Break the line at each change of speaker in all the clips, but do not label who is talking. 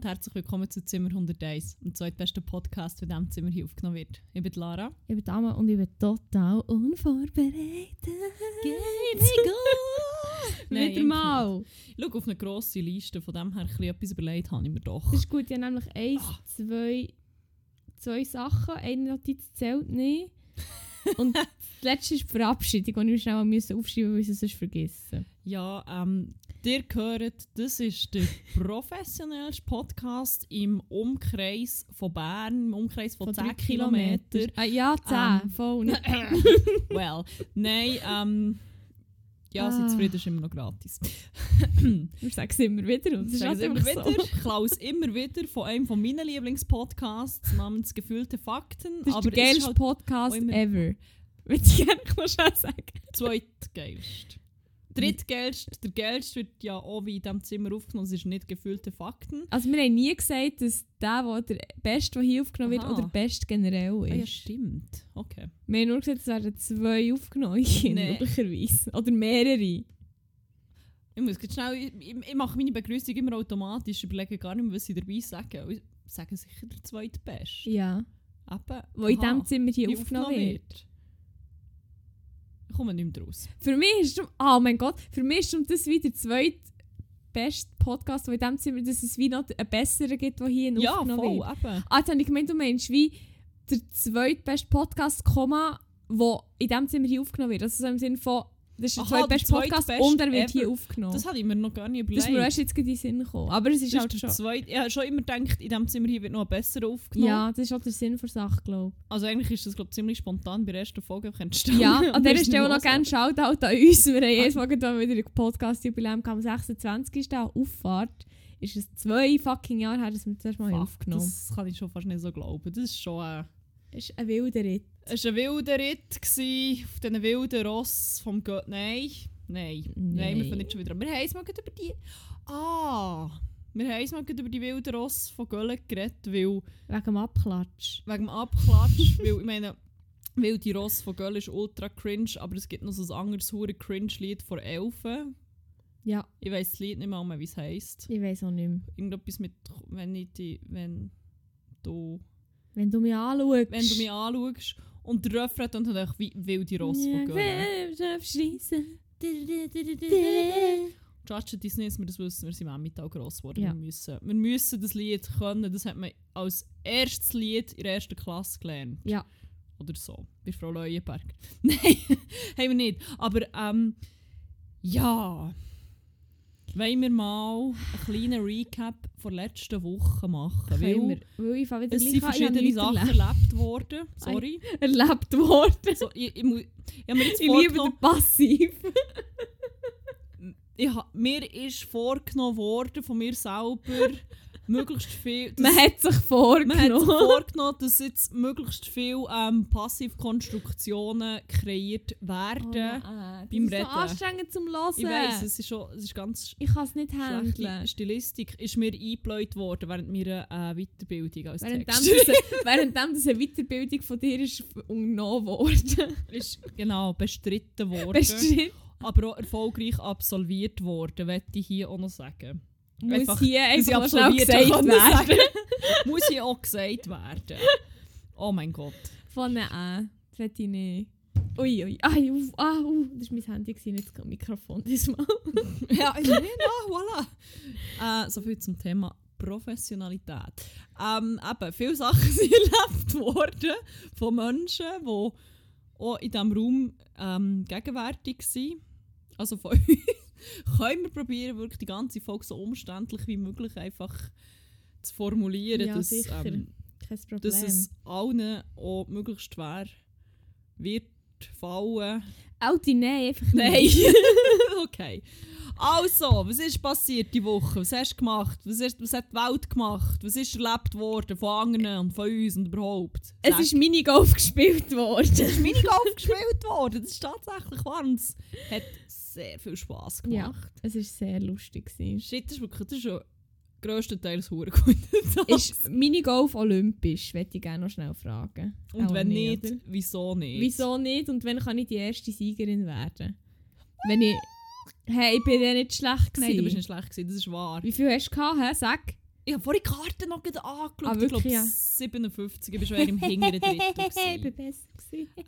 Und herzlich willkommen zu Zimmer 101, dem zweitbesten Podcast, der in diesem Zimmer hier aufgenommen wird. Ich bin Lara.
Ich bin Dame und ich bin total unvorbereitet.
Geht's gut?
Wieder mal.
Ich schaue auf eine grosse Liste, von dem her ein etwas überlegt habe ich mir doch.
Das ist gut, ich habe nämlich eins,
Ah.
zwei, zwei Sachen. Eine Notiz zählt nicht. Und das letzte ist die Verabschiedung, die ich mir schnell aufschreiben musste, weil ich es sonst vergessen.
Ja, ähm, ihr hört, das ist der professionellste Podcast im Umkreis von Bern, im Umkreis von, 10
drei
Kilometern.
Ah, ja, 10,
Ähm.
voll.
Well, nein, ähm, ja,
Ah.
zufrieden, ist immer noch gratis.
Wir sagen es immer wieder und es
Ich
ist
sage
halt
es immer
einfach
wieder.
so.
Ich klaue es immer wieder von einem von meinen Lieblingspodcasts namens Gefühlte Fakten.
Das ist
aber
der
ist
geilste
halt
Podcast
immer-
ever. Würde ich gerne noch schnell sagen.
zweitgeilst. Drittgeilst, der geilste wird ja auch wie in diesem Zimmer aufgenommen, es ist nicht Gefühlte Fakten.
Also wir haben nie gesagt, dass der, der der Beste, der hier aufgenommen wird,
Aha.
oder der Beste generell
Ah, ja,
ist.
stimmt. Okay.
Wir haben nur gesagt, es werden zwei aufgenommen,
Nee.
möglicherweise. Oder mehrere.
Ich muss jetzt schnell, ich, ich, mache meine Begrüßung immer automatisch, überlege gar nicht mehr, was ich dabei sage. Und Ich sage sicher der zweitbeste.
Ja.
Eben.
Wo in
aha,
diesem Zimmer hier
die
aufgenommen wird.
Ich komme nicht mehr raus.
Für mich ist es, oh mein Gott, für mich ist das wieder der zweitbeste Podcast, der in diesem Zimmer, dass es wie noch einen besseren gibt, der hier
Ja,
aufgenommen
voll,
wird.
eben.
Ah, jetzt habe ich gemeint, du meinst wie der zweitbeste Podcast, Komma, der in diesem Zimmer hier aufgenommen wird. Also so im Sinne von, das ist der
der
zweitbeste Podcast
zweitbeste
und er wird
ever.
hier aufgenommen.
Das
Das,
hatte ich mir noch gar nicht überlegt.
ist mir erst jetzt in den Sinn gekommen. Aber es ist
Das
halt
ist der
schon...
zweite. Ich habe schon immer gedacht, in diesem Zimmer hier wird noch ein besser aufgenommen.
Ja, das ist auch der Sinn der Sache, glaube
Also eigentlich ist das glaub, ziemlich spontan bei der ersten Folge
ich.
entstanden.
Ja,
Und
an dieser
sind
Stelle
noch
gerne. Shoutout an uns. Wir haben jedes Mal wieder ein Podcast-Jubiläum am 26. an Auffahrt. Ist es zwei fucking Jahre her, dass wir das erste Mal
Fuck,
aufgenommen haben.
Das kann ich schon fast nicht so glauben. Das ist schon ein,
Das ist ein wilder Ritt.
es war ein wilder Ritt gewesen, auf diesen wilden Ross vom Gott. Nein, nein, nein, wir fangen nicht schon wieder an. Wir haben es mal über die... Ah, wir haben es mal über die wilden Ross von Göllen geredet, weil...
Wegen dem Abklatsch.
Wegen dem Abklatsch, weil ich meine... Wilde Ross von Göllen ist ultra cringe, aber es gibt noch so ein anderes hure cringe Lied von Elfen.
Ja,
Ich weiß das Lied nicht mehr, wie es heisst.
ich weiß auch nicht mehr.
Irgendetwas mit, wenn ich die, wenn du,
Wenn du mich anschaust.
wenn du mich anschaust und der Refrain dann halt einfach wie wilde Ross von Göllen.
Schreissen.
Judge Disney ist mir das wissen, wir sind im Emmental gross geworden.
Ja.
Wir, müssen, wir müssen das Lied können, das hat man als erstes Lied in der ersten Klasse gelernt.
Ja.
Oder so, bei Frau Leuenberg. Nein, haben wir nicht. Aber ähm, ja, wollen wir mal einen kleinen Recap von letzter Woche machen? Weil
wir. Weil ich wieder
es sind verschiedene Sachen
erlebt.
erlebt worden. Sorry.
erlebt worden.
So, ich, ich, muss- ich mir jetzt
Ich liebe den Passiv.
ich, mir ist vorgenommen worden von mir selber, möglichst viel...
Man hat sich vorgenommen.
Man hat sich vorgenommen, dass jetzt möglichst viel ähm, Passivkonstruktionen kreiert werden.
beim
beim
das ist
Reden.
so anstrengend zum Hören.
ich weiss, es ist, schon, es ist ganz
Ich kann es nicht
schlechte
handeln.
Stilistik. Ist mir eingebläut worden während meiner äh, Weiterbildung als
Währenddem
Text.
das, währenddem das eine Weiterbildung von dir ist unternommen worden.
ist genau bestritten worden.
Bestimmt
aber auch erfolgreich absolviert worden, möchte ich hier auch noch sagen.
Muss
Einfach,
hier einfach schnell gesagt werden.
Muss hier auch gesagt werden. Oh mein Gott.
Von einem A. Das ich nicht. Ui, ui. Ai, uf, ah, uh, das war mein Handy, gewesen, nicht das Mikrofon diesmal.
Ja, ich meine, ja, voilà. Äh, so viel zum Thema Professionalität. Ähm, eben, viele Sachen sind erlebt worden von Menschen, die auch in diesem Raum ähm, gegenwärtig sind. Also von uns können wir probieren, wirklich die ganze Folge so umständlich wie möglich einfach zu formulieren,
Ja,
dass, ähm, dass es allen auch möglichst schwer wird fallen.
Alte, nein, einfach
Nein. okay. Also, was ist passiert die Woche? Was hast du gemacht? Was, ist, was hat die Welt gemacht? Was ist erlebt worden von anderen und von uns und überhaupt?
Es
Sag.
ist Minigolf gespielt worden.
es ist Minigolf gespielt worden. Das ist tatsächlich wahr. und Es hat sehr viel Spass
Ja,
gemacht.
es war sehr lustig. gewesen.
Shit, das ist wirklich das ist schon grösstenteils gut.
Ist Minigolf olympisch? Möchte ich gerne noch schnell fragen.
und
Auch
wenn nicht,
oder?
wieso nicht?
Wieso nicht? Und wenn kann ich die erste Siegerin werden? Wenn ich... Hey, ich bin ja nicht schlecht
Nein, du bist
gewesen.
nicht schlecht gewesen, das ist wahr.
Wie viel hast du gehabt? hä? Sag.
Ich habe vorhin die Karte noch angeschaut.
Ah,
ich glaube,
ja.
57. Ich war schon eher im hinteren Drittel.
ich bin besser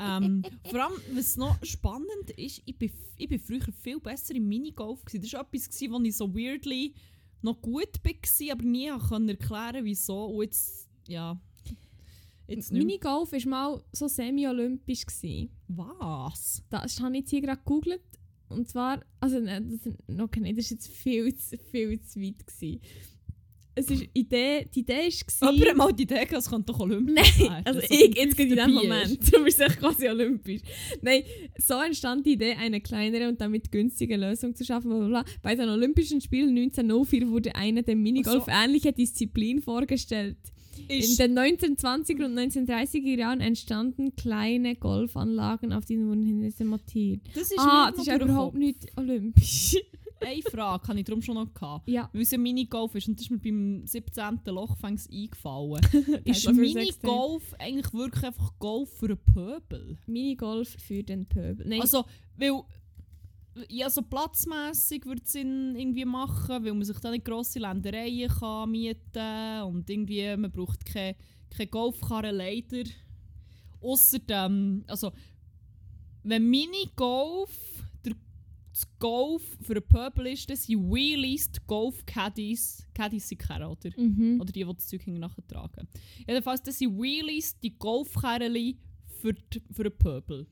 ähm, vor allem, was noch spannend ist, ich bin, ich bin früher viel besser im Minigolf. Gewesen. Das war etwas, gewesen, wo ich so weirdly noch gut war, aber nie konnte erklären wieso. Und jetzt, ja. Jetzt.
Minigolf war mal so semi-olympisch.
Was?
Das habe ich jetzt hier gerade gegoogelt. Und zwar, also nein, das, okay, das war jetzt viel, zu- viel zu weit. Gewesen. Es ist Idee, die Idee war...
Aber hat mal die Idee, gehabt, es könnte doch olympisch
Nein,
sein.
also ich jetzt gerade in dem. Moment. Du bist echt quasi olympisch. Nein, so entstand die Idee, eine kleinere und damit günstige Lösung zu schaffen. Bla bla bla. Bei den Olympischen Spielen 1904 wurde eine dem Minigolf ähnliche Disziplin vorgestellt. In
Ist,
den 1920er und 1930er Jahren entstanden kleine Golfanlagen, auf denen wurden Hindernisse montiert.
das ist
Ah, das ist überhaupt nicht olympisch.
Eine Frage habe ich darum schon noch gehabt.
ja.
Weil es ja Minigolf ist und das ist mir beim 17. Loch fängs eingefallen. ist. Minigolf eigentlich wirklich einfach Golf für einen Pöbel?
Minigolf für den Pöbel. Nein,
Also, weil ja, so platzmässig würde es irgendwie machen, weil man sich da nicht grosse Ländereien kann mieten und irgendwie, man braucht keine, keine Golfkarre leider. Ausser dem, also, wenn Minigolf das Golf für einen Pöbel ist, dann sind Wheelies die Golf-Caddies, Caddies sind keine, oder?
mhm.
Oder die, die das Zeug nachher tragen. Jedenfalls, das sind Wheelies, die Golfkerrli für, die, für einen Pöbel.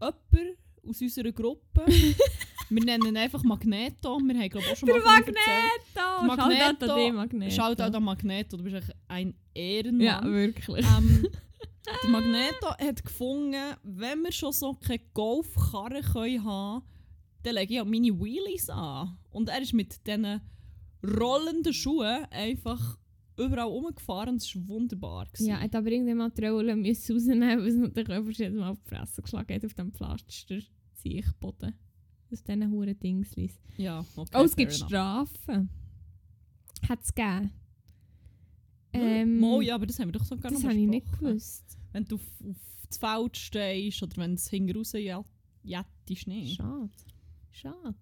Jemand aus unserer Gruppe, wir nennen ihn einfach Magneto, wir haben glaube ich auch schon
Der
mal.
Magneto!
Magneto.
Shoutout an Magneto.
Shoutout an Magneto, du bist echt ein Ehrenmann.
Ja, wirklich.
ähm, der Magneto hat gefunden, wenn wir schon so keine Golfkarre können haben dann lege ich auch meine Wheelies an. Und er ist mit diesen rollenden Schuhen einfach überall rumgefahren und es war wunderbar. gewesen.
Ja, hat aber irgendjemand die Rolle müssen rausnehmen, weil es natürlich einfach jedes Mal auf die Fresse geschlagen hat auf dem Pflaster Siechboden. Aus diesen huren Dingslis.
ja okay,
Oh, es gibt
enough.
Strafen. Hat es gegeben.
Ähm, oh ja, aber das haben wir doch sogar
das
noch
habe ich nicht gewusst.
Wenn du auf, auf das Feld stehst oder wenn es hinten raus jettest, nicht.
Schade. Schade.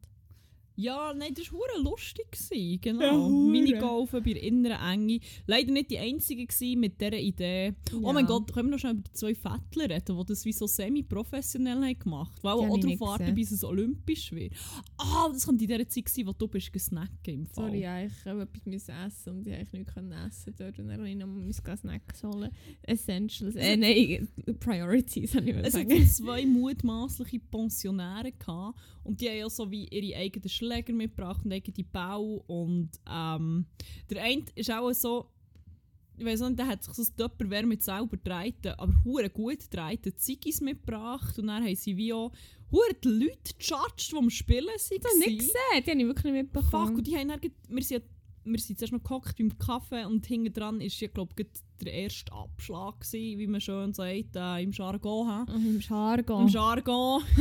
Ja, nein, das war lustig. Gewesen,
Ja,
genau.
hure.
Minigolfen bei der inneren Enge. Leider nicht die einzige gewesen mit dieser Idee. Oh mein
Ja.
Gott, können wir noch schnell über die zwei Vettler reden, die das wie so semi-professionell gemacht haben. Weil auch darauf warten, bis es olympisch wird. Ah, das könnte in dieser Zeit sein, wo du bist gesnackt im Fall.
Sorry, ja, ich habe etwas essen und ich konnte nichts essen dort und dann habe ich noch mal Snacks holen. Essentials. Äh, nein, Priorities, habe ich mal
Es hat
sagen.
so zwei mutmaßliche Pensionäre gehabt und die haben ja so wie ihre eigenen Schläger mitgebracht und eigene Bau und ähm, der eine ist auch so, ich weiß nicht, der hat sich so ein Tupperware mit selber getragen, aber hure gut getragen, Ziggis mitgebracht und dann haben sie wie auch hure die Leute gejudged, die am Spielen waren.
Ich habe nicht gesehen, die habe ich wirklich nicht
Fuck,
mitbekommen.
und die haben dann, wir sind, wir sind zuerst noch gehockt beim Kaffee und hinten dran ist ja glaube ich der erste Abschlag gewesen, wie man schön sagt, äh, im Jargon.
Oh, Im Jargon.
Im Jargon.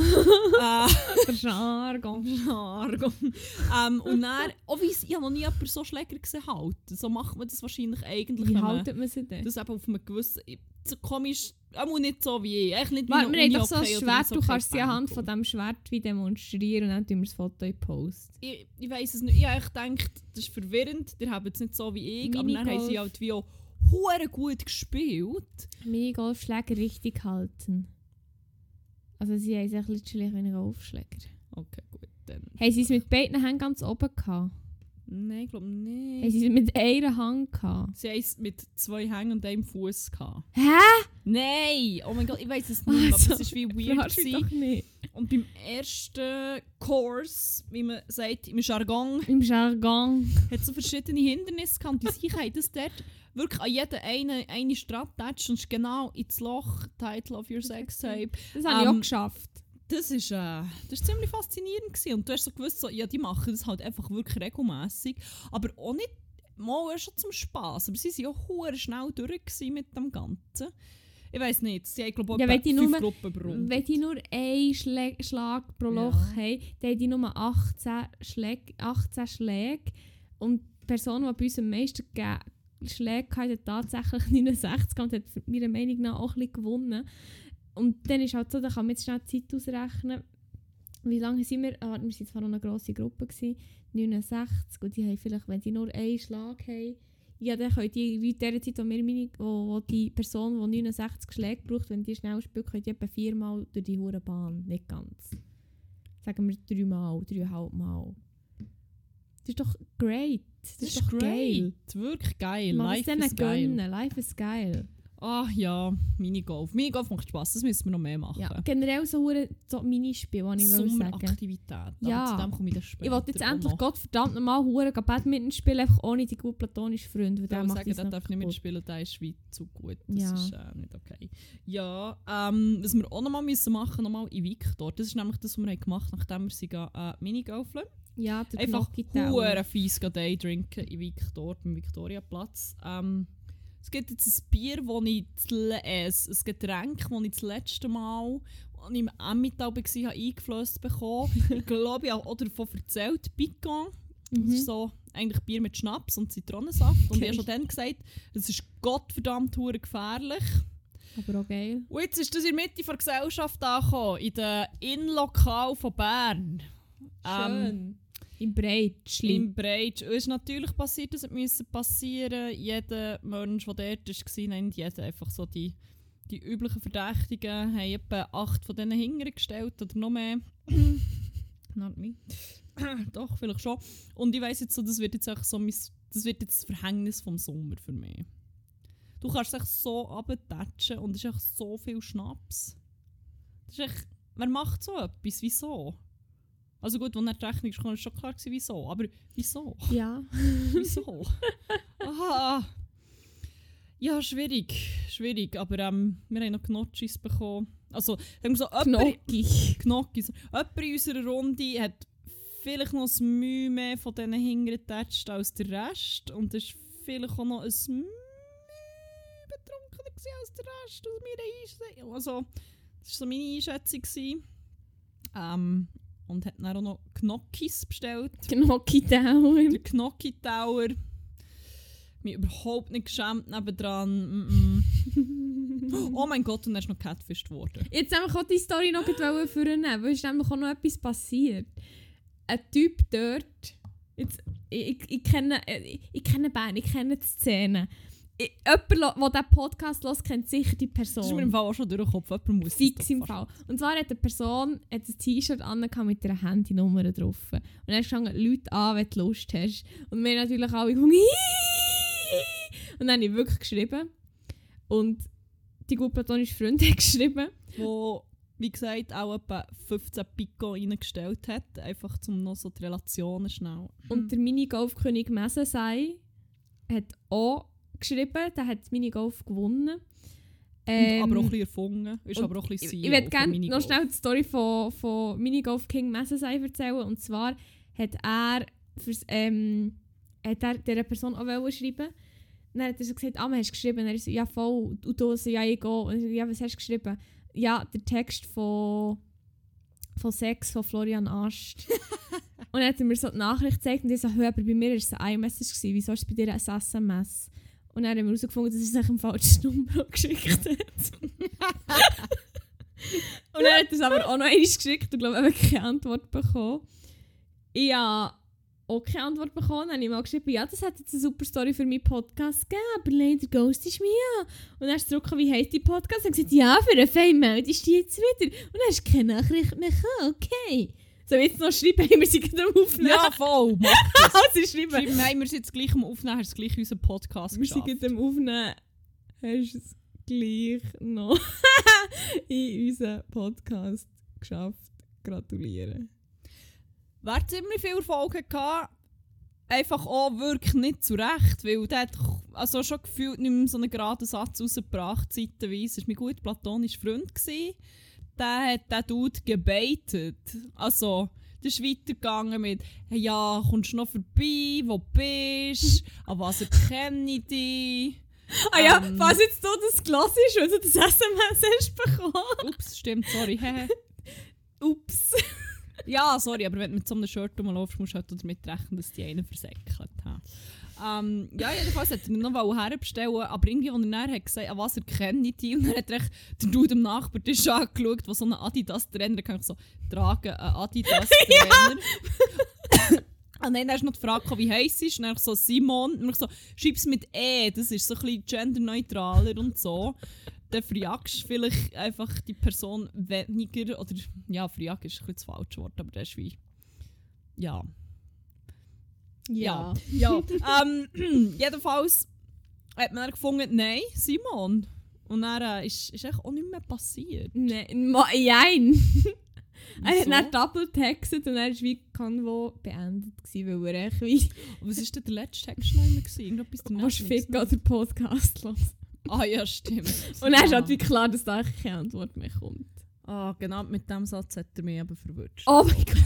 äh,
Jargon.
Jargon. ähm, und dann, oh, weiss, ich habe noch nie jemanden so Schläger gesehen halten. So macht man das wahrscheinlich eigentlich,
Wie haltet man sie denn?
das eben auf einem gewissen... So komisch, auch nicht so wie ich. Eigentlich nicht
Warte, wir haben doch so ein Schwert, du kannst sie anhand von diesem Schwert wie demonstrieren und dann tun wir das Foto in Post.
Ich, ich weiss es nicht. Ich habe echt gedacht, das ist verwirrend. Die haben es nicht so wie ich, aber dann haben sie halt wie auch hure gut gespielt.
Minigolfschläger richtig halten. Also sie haben sich literally ein Golfschläger.
Okay, gut, dann...
Haben sie es mit beiden Händen ganz oben gehabt?
Nein, ich glaube
Haben
nicht.
sie es mit einer Hand gehabt?
Sie haben es mit zwei Hängen und einem Fuß gehabt.
Hä?
Nein! Oh mein Gott, ich weiß es nicht,
Also,
aber es war wie weird. Gewesen.
doch nicht.
Und beim ersten Kurs, wie man sagt, im Jargon,
Im Jargon.
hat es so verschiedene Hindernisse gehabt. Die Sicher haben das dort wirklich an jeden eine, eine Strattatscht und genau ins Loch, Title of your sex tape.
Das habe ich auch
Ähm,
geschafft.
Das ist, äh, das ist ziemlich faszinierend gewesen. Und du hast so gewusst, so, ja, die machen das halt einfach wirklich regelmäßig, aber auch nicht mal schon zum Spass. Aber sie waren ja hure schnell durch mit dem Ganzen. Ich weiß nicht, sie haben glaube ich
Ja, wenn die
fünf
nur-
Gruppen berundet.
Wenn die nur einen Schlä Schlag pro
Ja.
Loch haben, dann haben die nur 18 Schläge, 18 Schläge. Und die Person, die bei uns am meisten ge- Schläge hatte, hat tatsächlich 69 und hat meiner Meinung nach auch ein bisschen gewonnen. Und dann ist halt so, da kann man jetzt schnell die Zeit ausrechnen. Wie lange sind wir? Ah, wir waren zwar noch eine grosse Gruppe, gewesen, 69. Und die haben vielleicht, wenn die nur einen Schlag haben, ja, dann die, wie in der Zeit, wo, wir meine, wo, wo die Person, die 69 Schläge braucht, wenn die schnell spielt, können die etwa viermal durch die hure Bahn. Nicht ganz. Sagen wir dreimal, dreieinhalb Mal. Das ist doch great. Das,
Das
ist doch geil.
Wirklich geil.
Man
Life ist geil.
gönnen. Life ist geil.
Ah ja, Minigolf. Minigolf macht Spass, das müssen wir noch mehr machen.
Ja, generell so, hure- so Minispiele, die ich will sagen
Sommeraktivität.
Ja.
Zu dem komme ich dann später
Ich wollte jetzt endlich
noch.
Gott verdammt nochmal hure Badminton spielen, einfach ohne die gut platonischen Freunde,
Ich würde sagen, der darf nicht mitspielen, der ist wie zu gut. Das
Ja.
ist äh, nicht okay. Ja, ähm, was wir auch noch mal müssen machen nochmal in Victor. Das ist nämlich das, was wir gemacht haben, nachdem wir sie äh, Minigolfen.
Ja, der
Einfach hure fies Day trinken in Victor, beim Victoriaplatz. Ähm, es gibt jetzt ein Bier, das ich äh, ein Getränk, das ich das letzte Mal als ich im Emmental war, habe eingeflößt bekommen. ich glaube, ich habe auch davon erzählt, Picon. Das
Mhm.
ist so eigentlich Bier mit Schnaps und Zitronensaft. Und ich
Okay.
habe schon dann gesagt, das ist gottverdammt gefährlich.
Aber auch geil.
Und jetzt ist das in der Mitte der Gesellschaft angekommen, in den Innenlokal von Bern. Ähm,
Im Breitschli.
Im Breitsch. Es ist natürlich passiert, dass es musste passieren. Jeder Mensch, der dort war, nennt jeden einfach so die, die üblichen Verdächtigen, haben etwa acht von denen hingestellt oder noch mehr. Not me. Doch, vielleicht schon. Und ich weiss jetzt so, das wird jetzt echt so mein, das wird jetzt das Verhängnis vom Sommer für mich. Du kannst echt so abtatschen und es ist echt so viel Schnaps. Das ist echt, wer macht so etwas? Wieso? Also gut, als er die Rechnung kam, war schon klar, gewesen, wieso. Aber wieso?
Ja.
Wieso? Aha. Ja, schwierig. Schwierig. Aber ähm, wir haben noch Gnocchis bekommen. Also, haben wir so
Gnocchi.
Gnocchis. Jemand in unserer Runde hat vielleicht noch ein Mühe mehr von diesen hingetatscht als der Rest. Und es ist vielleicht auch noch ein Mühe betrunkener als der Rest aus meiner Einschätzung. Also, das war so meine Einschätzung. Ähm, und hat dann auch noch Gnocchis bestellt.
Gnocchi-Tower.
Der Gnocchi Tower. Mich überhaupt nicht geschämt nebendran. Mm -mm. Oh mein Gott, und er ist noch catfished worden.
Jetzt haben wir die Story noch vornehmen, weil es ist nämlich auch noch etwas passiert. Ein Typ dort, jetzt, ich, ich, ich, kenne, ich, ich kenne Bern, ich kenne die Szene. Ich, jemand, der diesen Podcast hört, kennt sicher die
Das ist mir
Person.
im Fall auch schon durch den Kopf. Jemand muss
Fix im Fall. Und zwar hat eine Person hat ein T-Shirt an mit einer Handynummer drauf. Und dann hast du Leute an, wenn du Lust hast. Und wir natürlich alle! Und dann habe ich wirklich geschrieben. Und die gut platonische Freundin hat geschrieben.
Wo, wie gesagt, auch etwa 15 Pico reingestellt hat. Einfach um noch so die Relationen schnell.
Und der Minigolf-König Mesensei hat auch geschrieben, der hat Minigolf gewonnen.
Und aber auch ein
Ähm,
bisschen erfunden. Ist aber auch ein bisschen
ich
CEO
würde gerne noch schnell die Story von, von Minigolf King Mesensei erzählen. Und zwar hat er, fürs, ähm, hat er dieser Person auch schreiben Dann hat er so gesagt, ah, man hast geschrieben. Und er so, ja voll, und du so, ja, ich gehe. Und so, ja, was hast du geschrieben? Ja, der Text von, von Sex von Florian Ast. und dann hat er mir so die Nachricht gezeigt und ich so, hör, aber bei mir war es ein iMessage, wieso ist es bei dir ein SMS? Und dann haben wir herausgefunden, dass er sich ein falsches Nummer geschickt hat. Und dann hat er es aber auch noch einmal geschickt und glaube ich keine Antwort bekommen. Ich habe auch keine Antwort bekommen. Dann habe ich mal geschrieben, ja, das hat jetzt eine super Story für meinen Podcast gegeben, aber leider ghostest du mich an. Und dann zurück, wie heisst die Podcast? Und gesagt, ja, für einen Fame meldest du dich jetzt wieder. Und dann hast du keine Nachricht mehr gekommen, okay. Soll ich jetzt noch schreiben, wir sind gerade am Aufnehmen?
Ja, voll! Mach
also schreiben.
Schreiben, nein, wir sind jetzt gleich am Aufnehmen, hast du gleich unseren Podcast
Wir sind
geschafft.
gerade am Aufnehmen. Hast du es gleich noch in unseren Podcast geschafft. Gratulieren.
Wer ziemlich viel Erfolg hatte, einfach auch wirklich nicht zurecht, weil der hat also schon gefühlt nicht mehr so einen geraden Satz rausgebracht, zeitweise. Er war mein gut platonischer Freund. Gewesen. Der hat den Dude gebaitet. Also, das ist weitergegangen mit hey, «Ja, kommst du noch vorbei? Wo bist du? An was erkenne ich dich?»
Ah ja,
Ähm.
was jetzt du das gelassen ist, weil du das SMS hast bekommen.
Ups, stimmt, sorry.
Ups.
Ja, sorry, aber wenn du mit so einem Shirt rumläufst, musst du halt damit rechnen, dass die einen versäckelt haben. Ähm, ja, jedenfalls hat er noch herbestellen aber irgendwie, als er dann hat gesagt an was ich die, und dann hat er den Dude am Nachbartisch angeschaut, der so einen Adidas-Trainer kann ich so tragen, einen Adidas-Trainer. Und dann hast du noch die Frage, wie heisst sie? Und dann so Simon. Und ich so, schreib's mit E, das ist so ein bisschen genderneutraler und so. Dann fragst du vielleicht einfach die Person weniger, oder ja, frag ist ein bisschen das falsche Wort, aber das ist wie, ja. Ja. Ja, ähm, jedenfalls hat man dann gefunden, nein, Simon. Und dann äh, ist, ist echt auch nicht mehr passiert.
Nein, ma- jein. Er hat dann double textet und er war wie Convo beendet, gewesen, weil er echt wie
Was war denn der letzte Text noch immer? Irgendetwas
«Willst du
daneben
ficken oder Podcast los?»
Ah ja, stimmt.
Und dann ist halt wie klar, dass da keine Antwort mehr kommt.
Ah, genau mit dem Satz hat er mich eben verwirrt.
Oh mein Gott.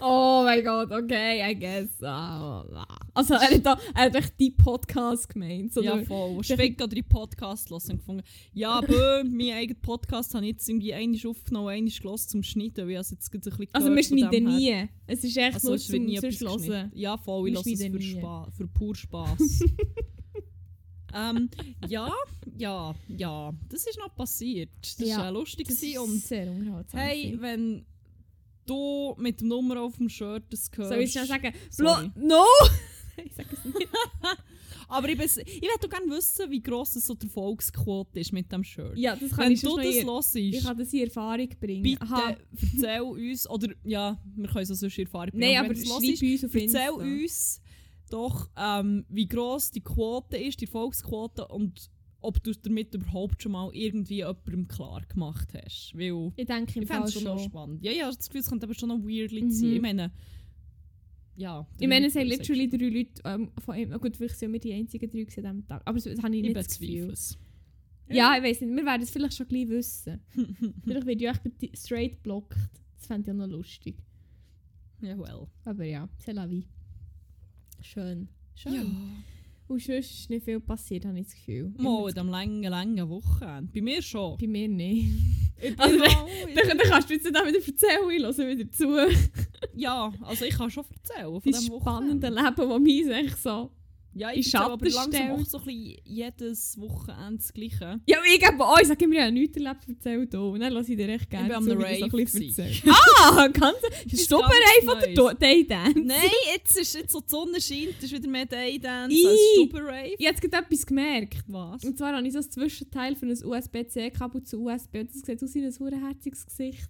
Oh mein Gott, okay, I guess. Ah, ah. Also er hat, da, er hat echt die Podcast gemeint. So
ja, voll. Schwick oder die Podcast hören und gefunden. Ja, bö, mein eigener Podcast habe ich jetzt irgendwie einmal aufgenommen, einmal gehört zum Schneiden, weil ich es jetzt ein bisschen
also wir schneiden nie. Es ist echt
Also,
nur zum
nie
zum Schlossen.
Ja, voll, ich
Wir
lasse es für,
nie.
Spa für pur Spass. ähm, ja, ja, ja, das ist noch passiert. Das
Ja,
war lustig
Das
und
sehr
hey, wenn du mit der Nummer auf dem Shirt das hörst...
Soll ich schnell sagen?
Sorry.
Blo no! ich sag es nicht.
Aber ich, ich würde gerne wissen, wie gross so die Erfolgsquote ist mit dem Shirt.
Ja, das kann
Wenn
ich
du das
noch
hörst,
Ich kann das in Erfahrung bringen.
bitte
Aha.
erzähl uns, oder ja, wir können es auch sonst in Erfahrung bringen.
Nein,
aber
aber schreib
hörst,
uns auf
erzähl uns doch, ähm, wie gross die Quote ist, die Erfolgsquote und ob du damit überhaupt schon mal irgendwie jemandem klar gemacht hast. Weil
Ich denke im
ich fände es schon
schon.
spannend. Ja, ja, ich habe das Gefühl, es könnte aber schon noch weirdly
Mhm.
sein. Ich meine, ja.
Ich meine, es haben
drei
literally drei Leute ähm, von ihm. Gut, vielleicht sind wir die einzigen drei an diesem Tag. Aber das, das habe ich
Ich
nicht das Gefühl. Ja, ich weiß nicht. Wir werden es vielleicht schon gleich wissen. vielleicht wird ja echt die- straight blockt. Das fände ich auch noch lustig.
Ja, well.
Aber ja, c'est la vie. Schön. Schön.
Ja.
Und sonst ist nicht viel passiert, habe ich das Gefühl.
Mal einem langen, langen Wochenende. Bei mir schon.
Bei mir nicht.
Ich
Also,
ich
Dann, dann kannst du jetzt auch wieder erzählen, ich höre wieder zu.
Ja, also ich kann schon erzählen von
Die
dem
spannende
Wochenende.
Leben, das mich so...
Ja, ich erzähle aber langsam auch so ein bisschen jedes Wochenende das Gleiche.
Ja, aber ich gebe ich sage immer, ich habe nichts erlebt erzählt hier. Und dann lasse ich dir echt gerne
bin am
du
Rave
so ein bisschen. Ah, ganz... Bist du
ganz
bereit von der
Neues.
Do- Day Dance?
Nein, jetzt ist jetzt so die Sonne scheint, es ist wieder mehr Daydance
Ih.
als Stuber-Rave.
Ich habe gerade etwas gemerkt.
Was?
Und zwar habe ich so ein Zwischenteil für ein USB-C-Kabel zu USB und das sieht aus wie ein verherziges Gesicht.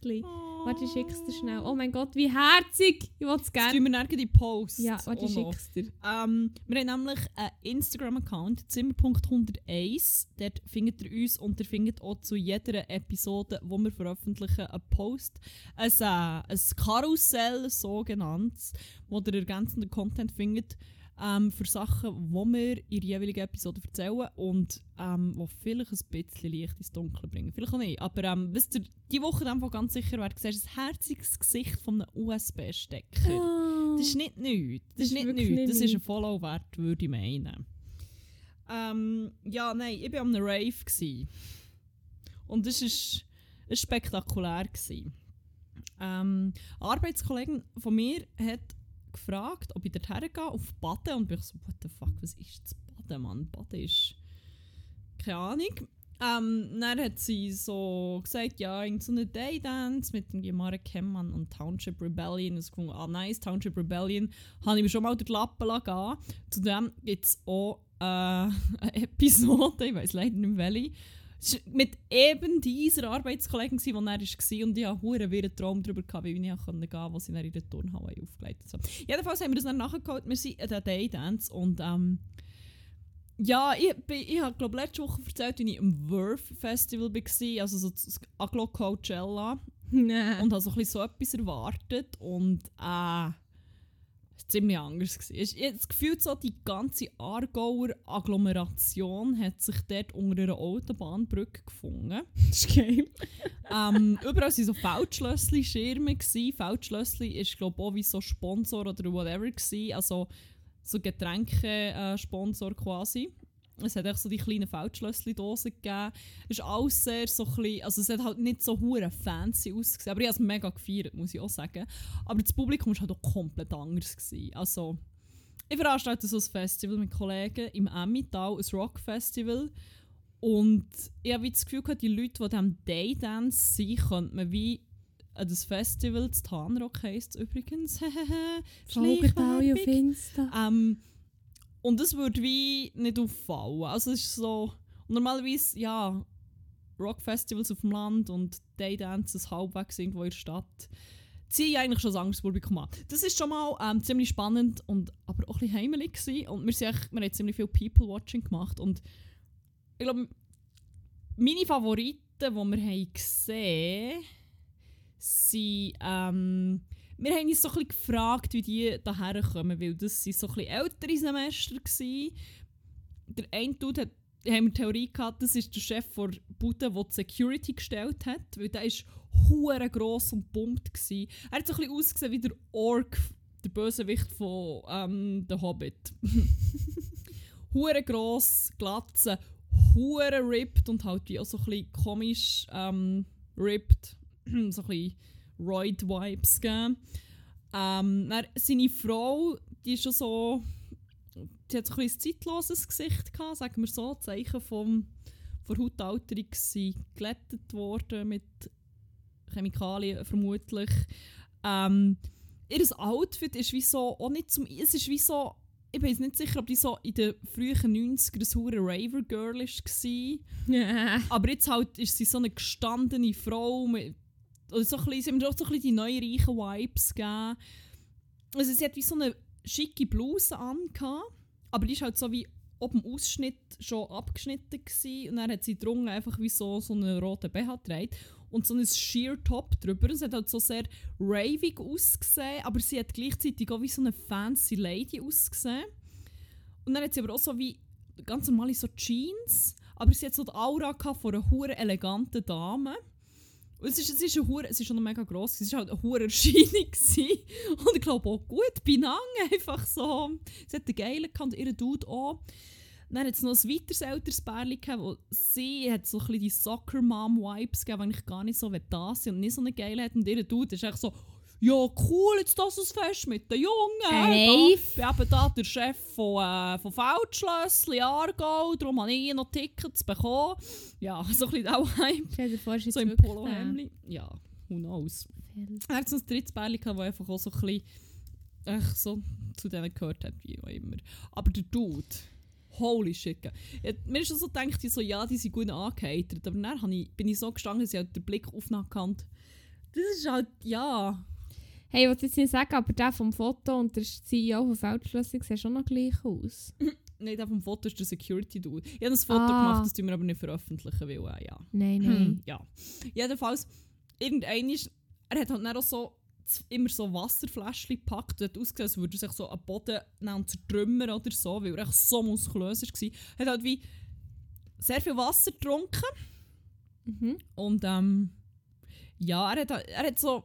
Warte, ich schick's dir schnell. Oh mein Gott, wie herzig! Ich will es
Jetzt
gerne.
tun wir nachher die Post.
Ja, warte, ich
noch.
schick's dir.
Ähm, wir haben nämlich einen Instagram-Account, Zimmer.101. Dort findet ihr uns und ihr findet auch zu jeder Episode, wo wir veröffentlichen, einen Post. Ein, äh, ein Karussell, so genannt, wo ihr ergänzenden Content findet ähm, für Sachen, die wir in jeweiligen Episode erzählen und ähm, die vielleicht ein bisschen Licht ins Dunkle bringen. Vielleicht auch nicht. Aber ähm, wisst ihr, die Woche Fall ganz sicher, wer siehst, ein herziges Gesicht von einem USB-Stecker. Das ist nicht nichts. Das,
Das
ist nicht nichts.
nicht
Das ist ein. Follow wert, würde ich meinen. Ähm, ja, nein, ich war an einem Rave. Gewesen. Und das war spektakulär. Gewesen. Ähm, eine Arbeitskollegin von mir hat gefragt, ob ich dort hergehe, auf Baden. Und ich so, what the fuck, was ist das Baden, Mann? Baden ist... Keine Ahnung. Ähm, dann hat sie so gesagt, ja, irgend so eine Daydance mit dem Marek Kemmann und Township Rebellion. Und ich gefunden, ah nice, Township Rebellion. Habe ich mir schon mal durch die Lappen lassen. Zudem gibt es auch äh, eine Episode, ich weiß leider nicht welche, es war mit eben dieser Arbeitskollegin, die dann war. Und ich hatte einen wirren Traum darüber, wie ich gehen konnte, wo sie dann in der Turnhalle aufgelegt haben. Jedenfalls haben wir das dann nachgeholt. Wir sind an der Daydance und ähm, ja, ich, bin- ich habe glaube letzte Woche erzählt, wie ich am Verve Festival war, also so das Aglo Coachella
Nein.
und habe so, ein bisschen so etwas erwartet und äh, ziemlich anders. Gewesen. Das Gefühl, so die ganze Aargauer Agglomeration hat sich dort unter einer Autobahnbrücke gefunden.
Das ist geil.
ähm, überall waren so Feldschlössli-Schirme. Feldschlössli ist glaube ich auch wie so Sponsor oder whatever. Gewesen. Also so Getränke-Sponsor quasi. Es hat echt so die kleinen Feldschlössli-Dosen gegeben. Es ist alles sehr so ein bisschen, also es hat halt nicht so hure fancy ausgesehen, aber ich habe es mega gefeiert, muss ich auch sagen. Aber das Publikum war halt auch komplett anders. Gewesen. Also, ich veranstalte so ein Festival mit Kollegen im Emmental, ein Rock-Festival. Und ich habe wie das Gefühl gehabt, die Leute, die am Daydance sind, könnte man wie an das Festival, das Tanrock heisst es übrigens.
Folgt alle auf. Insta.
Ähm, und es würde wie nicht auffallen. Also es ist so, normalerweise, ja, Rockfestivals auf dem Land und Daydances halbwegs irgendwo in der Stadt ziehe ich eigentlich schon das Angstpublikum an. Das ist schon mal ähm, ziemlich spannend und aber auch ein bisschen heimelig gewesen. und wir, sind echt, wir haben ziemlich viel People-Watching gemacht und ich glaube, meine Favoriten, die wir haben gesehen sind, ähm, wir haben uns so ein gefragt, wie die daher kommen, weil das sind so ein ältere Semester gewesen. Der eine Dude hat, haben wir Theorie gehabt, das ist der Chef der Bude, der die Security gestellt hat, weil der ist hure gross und pumpt gsi. Er hat so ein ausgesehen wie der Ork, der Bösewicht von ähm, The Hobbit. hure gross, glatze, hure ripped und halt wie auch so ein komisch ähm, ripped, so ein Roid-Vibes gegeben. Ähm, dann seine Frau, die ist schon so, die hat so ein zeitloses Gesicht gehabt, sagen wir so, Zeichen vom, von der Hautalterung sind glättet worden mit Chemikalien vermutlich. Ähm, ihr Outfit ist wie so, auch nicht zum, es ist wie so, ich bin jetzt nicht sicher, ob die so in den frühen 90ern ein hure Raver-Girl war.
Ja.
Aber jetzt halt ist sie so eine gestandene Frau mit oder so ein bisschen, sie so ein bisschen die neuen reichen Vibes gegeben. Also sie hat wie so eine schicke Bluse an, aber die ist halt so wie oben im Ausschnitt schon abgeschnitten gewesen, und dann hat sie drunten einfach wie so, so einen roten BH getragen und so ein Sheer Top drüber. Es hat halt so sehr ravig ausgesehen, aber sie hat gleichzeitig auch wie so eine fancy Lady ausgesehen. Und dann hat sie aber auch so wie ganz normale so Jeans, aber sie hat so die Aura von einer hure eleganten Dame. Und es ist, es ist, eine hure, es ist schon mega gross, es war halt eine hure Erscheinung. Und ich glaube auch gut, Binang einfach so. Sie hat einen geilen gehabt ihren Dude auch. Dann hat es noch ein weiteres älteres Pärchen gehabt, wo sie hat so ein bisschen die Soccer-Mom-Vibes gegeben, die eigentlich gar nicht so da sind und nicht so eine geile hat. Und ihr Dude ist echt so, ja cool, jetzt das ist Fest mit den Jungen.
Ey.
Ich bin eben da der Chef von, äh, von Feldschlössli, Aargau, darum habe ich noch Tickets bekommen. Ja, so ein bisschen auch
ist
So im Polohemdli. Ja, who knows. Er hat so ein drittes gehabt, das einfach auch so ein bisschen echt so zu denen gehört hat, wie auch immer. Aber der Dude, holy shit. Ja, mir ist schon so gedacht, so, ja, die sind gut angeheitert. Aber dann ich, bin ich so gestanden, dass ich halt den Blick aufgekannt Das ist halt, ja.
Hey, ich wollte jetzt nicht sagen, aber der vom Foto und der CEO von Feldschlössli sehen schon noch gleich aus.
Nein, der vom Foto ist der Security Dude. Ich habe ein Foto
Ah.
gemacht, das tun wir aber nicht veröffentlichen, weil, äh, ja.
Nein,
Hm,
nein.
ja. Jedenfalls, irgendein ist, er hat halt dann auch so immer so Wasserfläschchen gepackt und hat ausgesehen, als würde er sich so am Boden nehmen zertrümmern oder so, weil er echt so muskulös war. Er hat halt wie sehr viel Wasser getrunken
Mhm.
und ähm, ja, er hat, er hat so...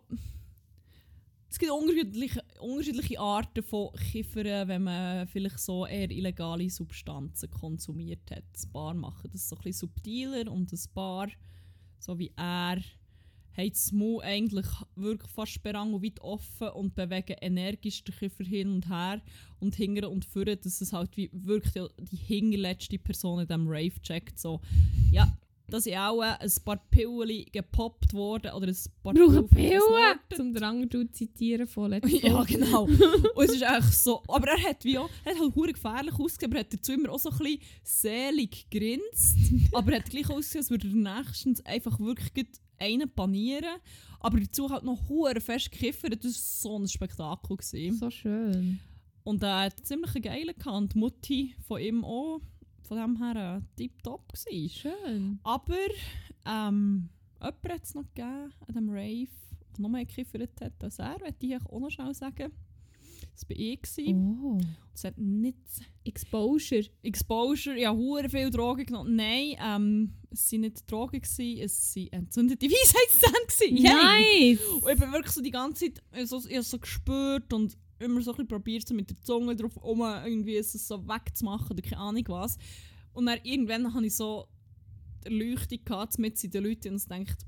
Es gibt unterschiedliche, unterschiedliche Arten von Kiffern, wenn man vielleicht so eher illegale Substanzen konsumiert hat. Ein paar machen das so ein subtiler und ein paar, so wie er, haben das Maul eigentlich wirklich fast weit offen und bewegen energisch den Kiffer hin und her und hingern und führen, dass es halt wie wirklich die, die hinterletzte Person in diesem Rave checkt. So, ja, da sind auch ein paar Pillen gepoppt worden oder ein paar
Brauchen
Pillen!
Zum den anderen zu zitieren von letzter
ja, genau. Und es ist echt so. Aber er hat wie auch, er hat halt hure gefährlich ausgesehen, aber er hat dazu immer auch so ein bisschen selig grinst. aber er hat gleich ausgesehen, als würde er nächstens einfach wirklich einen panieren. Aber dazu halt noch hure fest kiffern. Das war so ein Spektakel. Gewesen.
So schön.
Und er hat ziemlich einen geilen gehabt. Die Mutti von ihm auch. Von dem her äh, tipptopp gewesen.
Schön.
Aber ähm, jemand hat es noch gegeben an diesem Rave, der noch mehr gekiffert hat als er, möchte ich auch noch schnell sagen. Das war ich.
Oh.
Es hat nicht
Exposure.
Exposure, ja, hure viel Drogen genommen. Nein, ähm, es waren nicht Drogen, gewesen, es waren entzündete Weisheitszähne.
Nice!
Und ich bin wirklich so die ganze Zeit so, ich so gespürt und immer so ein bisschen probiert, so mit der Zunge drauf um irgendwie es so wegzumachen oder keine Ahnung was. Und dann irgendwann hatte ich so die Erleuchtung mit den Leuten und dachte,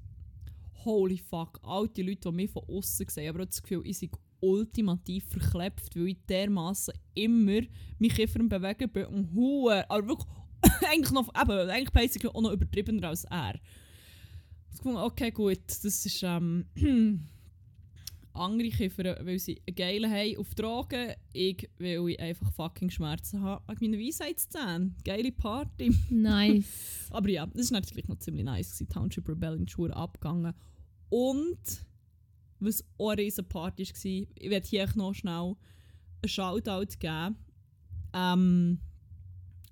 holy fuck, all die Leute, die mich von außen sehen, aber auch das Gefühl, ich sei ultimativ verklebt, weil ich dermaßen immer mich Kiffer am bewegen bin und huere, aber wirklich eigentlich noch, eben, eigentlich basically auch noch übertriebener als er. Ich gefunden, okay, gut, das ist, ähm, andere kiffern, weil sie einen geilen haben auf Drogen. Ich, weil ich einfach fucking Schmerzen habe wegen meinen Weisheitszähnen. Geile Party.
Nice.
Aber ja, das war natürlich noch ziemlich nice. Gewesen. Township Rebellion Schuhe abgegangen. Und was auch eine riesen Party war, ich werde hier noch schnell einen Shoutout geben ähm,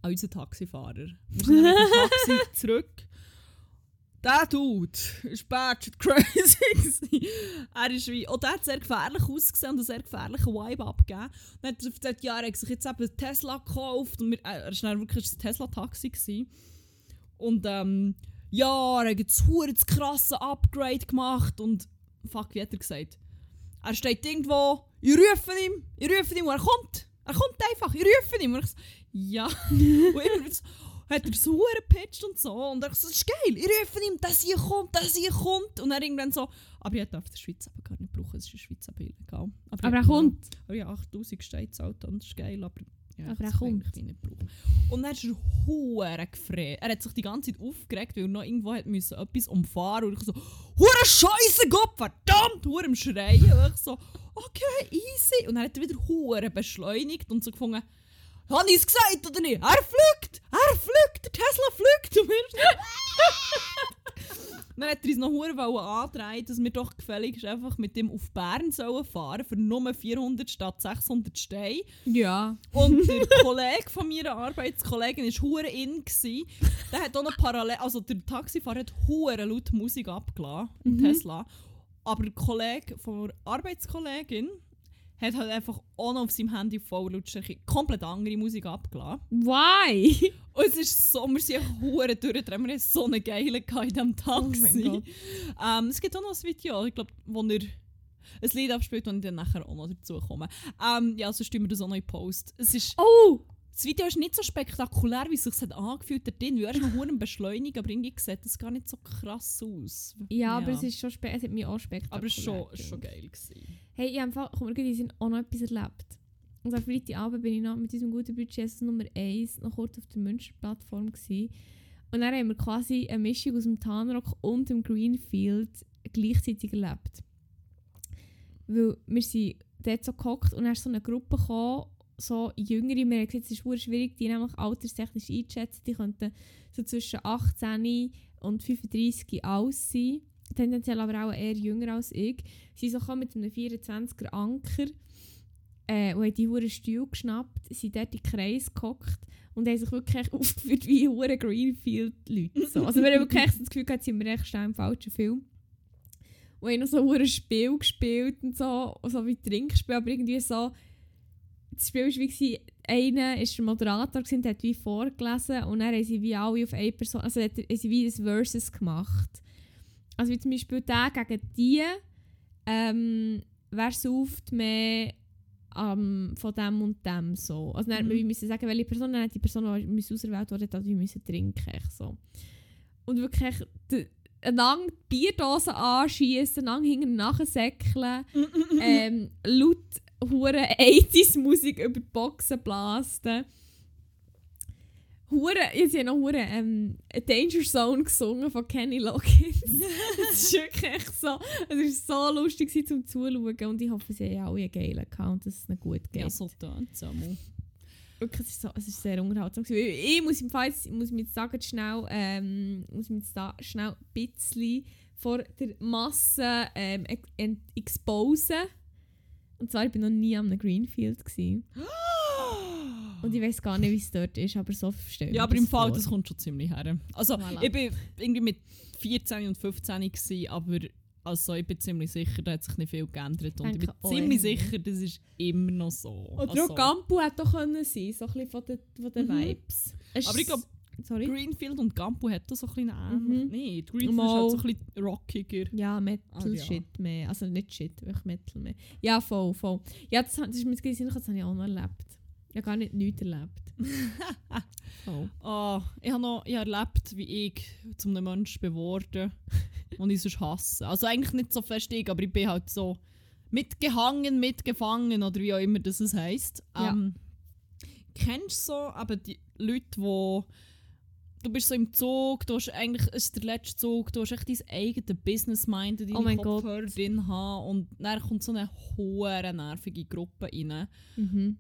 an unseren Taxifahrer. Wir sind Taxi zurück. Der Dude war batshit crazy. er ist wie, auch der hat sehr gefährlich ausgesehen und einen sehr gefährlichen Vibe abgegeben. Dann hat er gesagt, ja, er hat sich jetzt eben einen Tesla gekauft und wir, äh, er war wirklich ein Tesla-Taxi. Und ähm, ja, er hat jetzt ein das krasse Upgrade gemacht und fuck, wie hat er gesagt? Er steht irgendwo, ich rufe ihn, ich rufe ihn und er kommt. Er kommt einfach, ich rufe ihn. Und ich so, ja. und immer hat er so gepitcht und so. Und ich so, das ist geil, ich rufe ihn, dass hier kommt, dass hier kommt. Und er irgendwann so, aber ich darf in der Schweiz aber gar nicht brauchen, das ist in der Schweiz aber.
Aber er kommt.
aber ja, 8000 steht es halt und das ist geil, aber ja,
Aber
ich
er kommt.
nicht brauchen. Und dann ist er hure gefreut. Er hat sich die ganze Zeit aufgeregt, weil er noch irgendwo hat müssen etwas umfahren und ich so «Hure Scheiße, Gott, verdammt!» hure am Schreien. Und ich so «Okay, easy!» Und dann hat er wieder hure beschleunigt und so gefunden «Habe ich es gesagt oder nicht? Er! Er fliegt! Der Tesla fliegt!» Und wir Dann hat er uns noch hure antreiben, dass wir doch gefälligst einfach mit dem auf Bern sollen fahren für nur 400 statt 600 Steine.
Ja.
Und der Kollege von meiner Arbeitskollegin war hure in. gsi. Der hat auch noch parallel, also der Taxifahrer hat hure laut Musik abgelassen im
Mhm.
Tesla. Aber der Kollege von der Arbeitskollegin hat halt einfach auch noch auf seinem Handy voll Lautstärke komplett andere Musik abgelassen.
Why?
Und es ist so, wir sind hure durchgedreht. Wir haben so eine geile in diesem
Oh
Taxi.
Gott.
ähm, es gibt auch noch ein Video, ich glaube, wo er ein Lied abspielt, wo ich dann nachher auch noch dazu komme. Ähm, ja, sonst tun wir das auch noch in Post. Es ist,
Oh!
das Video ist nicht so spektakulär, wie es sich angefühlt hat. drin, Er ist noch hure am beschleunigen, aber irgendwie sieht das gar nicht so krass aus.
Ja, aber es ist schon. Es hat mich auch spektakulär.
aber es ist schon, schon geil gewesen.
Hey, ich habe den Sinn, auch noch etwas erlebt. Und am Freitagabend bin ich noch mit unserem guten Budget Nummer 1 noch kurz auf der Münster-Plattform. Und dann haben wir quasi eine Mischung aus dem Tanrock und dem Greenfield gleichzeitig erlebt. Weil wir sind dort so gehockt und dann ist so eine Gruppe gekommen, so Jüngere, wir haben gesagt, es ist schwierig, die nämlich alterstechnisch einzuschätzen. Die könnten so zwischen 18 und 35 aus sein. Tendenziell aber auch eher jünger als ich. Sie sind so mit einem 24er Anker äh, und die hure Stuhl geschnappt, sind dort in den Kreis gehockt und haben sich wirklich aufgeführt wie hure Greenfield-Leute. So. Also wir haben wirklich das Gefühl gehabt, sind wir echt schnell im falschen Film. Und haben noch so hure Spiel gespielt und so, so wie Trinkspiel, aber irgendwie so, das Spiel war wie, einer war der Moderator gewesen, und hat wie vorgelesen und dann haben sie wie alle auf eine Person, also haben sie wie ein Versus gemacht. Also wie zum Beispiel der gegen die, ähm, wer sauft mehr ähm, von dem und dem so. Also dann
Mhm.
wir müssen sagen, welche Person, dann hat die Person, die müssen ausgewählt wurde, hat wir müssen trinken. So. Und wirklich d- einander Bierdosen anschießen, einander hinten nachsäckeln, ähm, laut hure 80s Musik über die Boxen blasen. Hure, jetzt haben noch hure ähm, Danger Zone gesungen von Kenny Loggins. das ist wirklich so, es war so lustig gewesen zum Zuschauen und ich hoffe, sie haben alle einen geilen und dass es ihnen gut geht.
Ja, so einmal.
Wirklich, es ist, so, es ist sehr unterhaltsam. gewesen. Ich muss, im Fall jetzt, ich muss jetzt sagen, schnell, ähm, muss jetzt da schnell ein bisschen vor der Masse ähm, ent- exposen. Und zwar, ich war noch nie am Greenfield. Gewesen. Und ich weiß gar nicht, wie es dort ist, aber so stelle ich
Ja, aber im Fall,
vor.
das kommt schon ziemlich her. Also,
Voilà.
ich bin irgendwie mit 14 und 15 gewesen, aber also, ich bin ziemlich sicher, da hat sich nicht viel geändert. Und ich bin
Denke auch
ziemlich
eher.
sicher, das ist immer noch so.
Oder
also,
auch Gampu hätte doch können sein, so ein bisschen von den, von den
Mhm.
Vibes. Es
Aber ich glaube,
Sorry?
Greenfield und Gampu hat das so ein bisschen ähnlich.
Mhm.
Nein, Greenfield
Mal.
ist halt so ein bisschen rockiger.
Ja,
Ah,
Metal-Shit
ja.
mehr. Also nicht Shit, wirklich Metal mehr. Ja, voll, voll. Ja, das, das ist mir gesehen, das habe ich auch noch erlebt. Ich habe gar nicht nichts erlebt. voll.
Ah, ich habe noch ich habe erlebt, wie ich zu einem Menschen geworden und ich sonst hasse. Also eigentlich nicht so fest ich, aber ich bin halt so mitgehangen, mitgefangen oder wie auch immer das heisst.
Ja.
Ähm, kennst du so aber die Leute, die du bist so im Zug, du hast eigentlich, es ist der letzte Zug, du hast echt dein eigenes Business-Mind in
Oh
deinen
mein
Kopfhörer drin haben und dann kommt so eine hohe nervige Gruppe rein,
Mhm.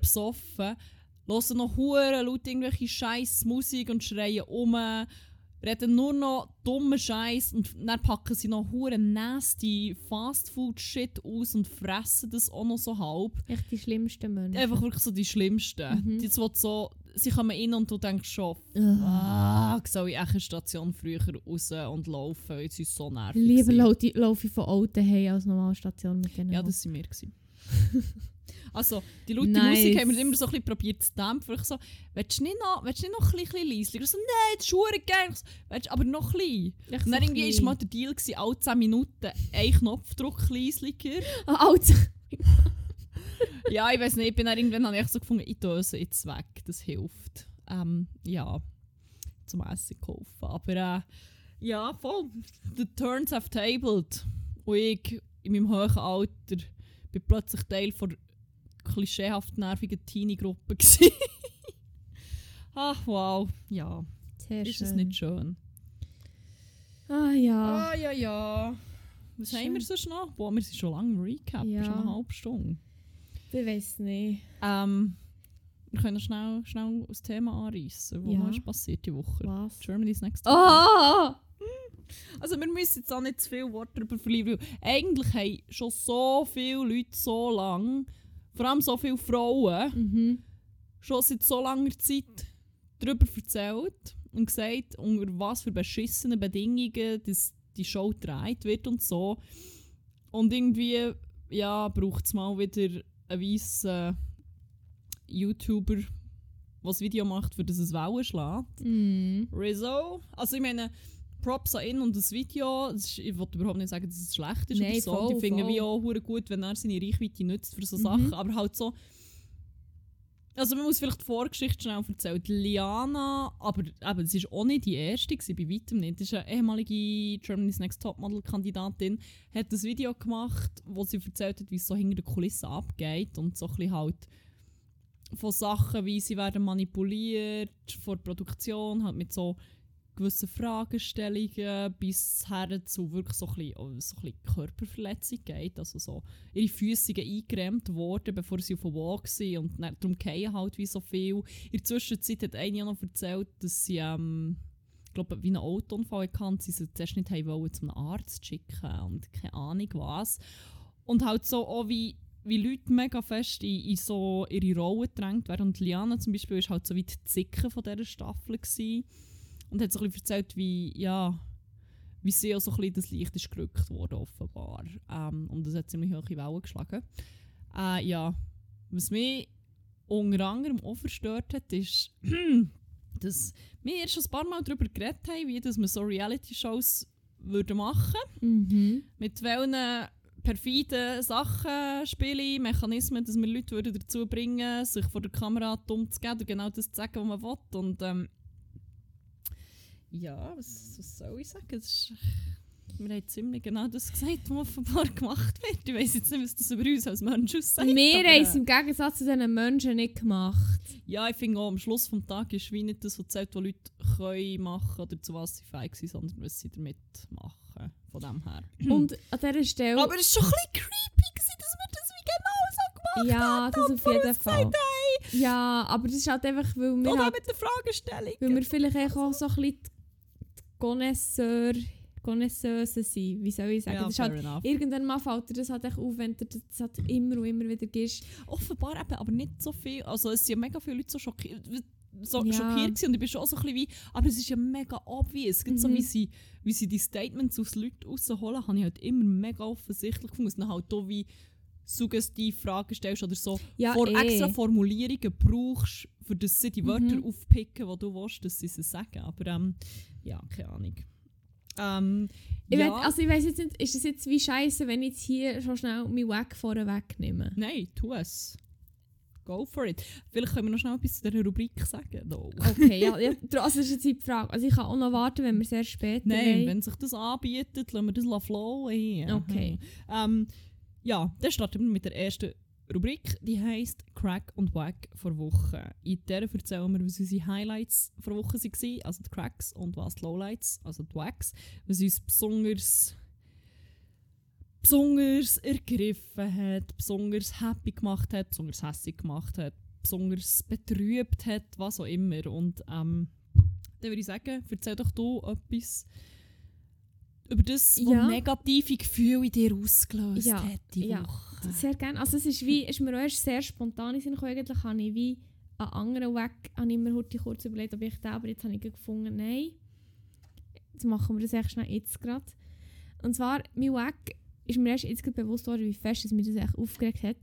besoffen, hören noch hure laut irgendwelche scheiß Musik und schreien um, reden nur noch dummen Scheiß und dann packen sie noch hure nasty Fastfood-Shit aus und fressen das auch noch so halb.
Echt die schlimmsten Menschen.
Einfach wirklich so die Schlimmsten.
Mhm.
Die, die so, sie kommen rein und du denkst schon,
Ugh.
fuck, soll ich echt eine Station früher raus und laufen, weil sie so nervig
Lieber
sind.
laufe ich, von Alten her als normale Station mit denen.
Ja, das waren wir. also, die laute
Nice.
Musik haben wir immer so ein bisschen probiert zu dämpfen. Ich so, willst du nicht noch, willst du nicht noch ein bisschen leise? Ich so, nein, das ist verdammt geil. Willst du aber noch ein bisschen? Und dann irgendwie
klein.
war mal der Deal, gewesen, alle 10 Minuten ein Knopfdruck leislicher.
Ah, Alter.
ja, ich weiß nicht, ich bin dann irgendwann habe ich so gefunden, ich es jetzt weg, das hilft. Ähm, ja, zum Essen kaufen. Aber äh, ja, voll. The turns have tabled. Und ich in meinem hohen Alter bin plötzlich Teil von der klischeehaft nervigen Teenie-Gruppe. Ach, wow. Ja,
Sehr
ist
schön.
es nicht schön.
Ah ja.
Ah, ja, ja. Was
Schön.
haben wir sonst noch? Boah, wir sind schon lange im Recap,
Ja.
schon eine halbe Stunde.
Ich weiß nicht.
Ähm, wir können schnell, schnell das Thema anreißen, was
Ja.
ist passiert die Woche.
Was?
Germany's Next Top.
Oh!
Also wir müssen jetzt auch nicht zu viel Worte darüber verlieren, weil eigentlich haben schon so viele Leute so lange, vor allem so viele Frauen,
Mhm.
schon seit so langer Zeit darüber erzählt und gesagt, unter was für beschissenen Bedingungen das, die Show gedreht wird und so. Und irgendwie, ja, braucht es mal wieder einen weißen YouTuber, der das Video macht, für das es Wellen schlägt.
Mhm.
Rizzo. Also ich meine, Props an ihn und das Video. Das ist, ich will überhaupt nicht sagen, dass es schlecht ist
Nein,
oder so.
voll,
ich finde wie auch gut, wenn er seine Reichweite nutzt für so
Mhm.
Sachen. Aber halt so... Also man muss vielleicht die Vorgeschichte schnell erzählen. Liana, aber eben, das war auch nicht die erste, gewesen, bei weitem nicht. Das ist eine ehemalige Germany's Next Topmodel-Kandidatin. hat das Video gemacht, wo sie erzählt hat, wie es so hinter den Kulissen abgeht und so ein halt von Sachen, wie sie werden manipuliert vor der Produktion, halt mit so gewissen Fragestellungen bis her zu wirklich so ein bisschen, oh, so ein bisschen Körperverletzung geht. Also so, ihre Füße eingerämt worden, bevor sie auf dem Walk sind und dann, darum fallen halt wie so viel. In der Zwischenzeit hat eine auch noch erzählt, dass sie ähm, ich glaube, wie einen Autounfall hatten, sie sie zuerst nicht wollen, zum Arzt schicken und keine Ahnung was. Und halt so auch wie, wie Leute mega fest in, in so ihre Rollen gedrängt werden. Und Liana zum Beispiel war halt so wie die Zicke von dieser Staffel. Gewesen. Und hat so ein bisschen erzählt, wie, ja, wie auch so ein bisschen das Licht ist gerückt wurde, offenbar. Ähm, und das hat ziemlich hohe Wellen geschlagen. Äh, ja, was mich unter anderem auch verstört hat, ist, dass wir erst schon ein paar Mal darüber geredet haben, wie dass wir so Reality-Shows würden machen
Mhm.
mit welchen perfiden Sachen, Spiele, Mechanismen, dass wir Leute würden dazu bringen sich vor der Kamera dumm zu geben oder genau das zu sagen, was man will. Und ähm, ja, was, was soll ich sagen? Es ist, wir haben ziemlich genau das gesagt, was offenbar gemacht wird. Ich weiß jetzt nicht, was das über uns als Mensch aussagt.
Wir haben es im Gegensatz zu diesen Menschen nicht gemacht.
Ja, ich finde auch, am Schluss des Tages ist wie nicht das, was zählt, was Leute können machen oder zu was sie fähig sind, sondern was sie damit machen. Von dem her.
Und an dieser Stelle...
Aber es war schon ein bisschen creepy, gewesen, dass wir das wie genau so gemacht
ja,
haben.
das
und
auf jeden Fall.
gesagt haben.
Ja, aber das ist halt einfach, weil wir,
Oder
halt,
mit der Fragestellung.
weil wir vielleicht auch so ein bisschen Connoisseur, Connoisseuse sind. Wie soll ich sagen?
ja,
das halt,
enough.
irgendwann mal fällt dir das halt echt auf, wenn du das halt immer und immer wieder gibst.
Offenbar eben, aber nicht so viel. Also es sind ja mega viele Leute so schockiert. So
Ja.
schockiert und ich bin schon so ein bisschen wie, aber es ist ja mega obvious. Es gibt so,
Mhm.
wie sie, wie sie die Statements aus Leuten rausholen, habe ich halt immer mega offensichtlich gefunden. dann halt auch wie suggestive Fragen stellst oder so
Ja,
vor
eh.
extra Formulierungen brauchst, für das sie die Wörter
Mhm.
aufpicken, die du willst, dass sie sie sagen. Aber ähm, ja, keine Ahnung. Ähm,
Ich
ja.
weiss- also ich weiß jetzt nicht, ist es jetzt wie scheiße, wenn ich jetzt hier schon schnell meinen Weg vorne wegnehme?
Nein, tu es. Go for it. Vielleicht können wir noch schnell etwas zu dieser Rubrik sagen. No.
Okay, ja, ja, also das ist jetzt die Frage. Also ich kann auch noch warten, wenn wir sehr spät
Nein, wenn sich das anbietet, lassen wir das flowen.
Okay.
Ähm, ja, dann starten wir mit der ersten Rubrik, die heisst Crack und Wack vor Woche. In der erzählen wir, was unsere Highlights vor Woche waren, also die Cracks, und was die Lowlights, also die Wacks, was uns besonders, besonders ergriffen hat, besonders happy gemacht hat, besonders hässlich gemacht hat, besonders betrübt hat, was auch immer. Und ähm, dann würde ich sagen, erzähl doch du etwas über das, was
Ja.
negative Gefühle in dir ausgelöst
Ja,
hat die
ja.
Woche.
Sehr gerne. Also es ist, wie, ist mir auch erst sehr spontan in Sinn. Eigentlich habe ich wie einen anderen Weg, habe ich mir heute kurz überlegt, ob ich den, aber jetzt habe ich gefunden, nein. Jetzt machen wir das echt schnell jetzt gerade. Und zwar, mein Weg ist mir erst jetzt gerade bewusst geworden, wie fest es mich das echt aufgeregt hat.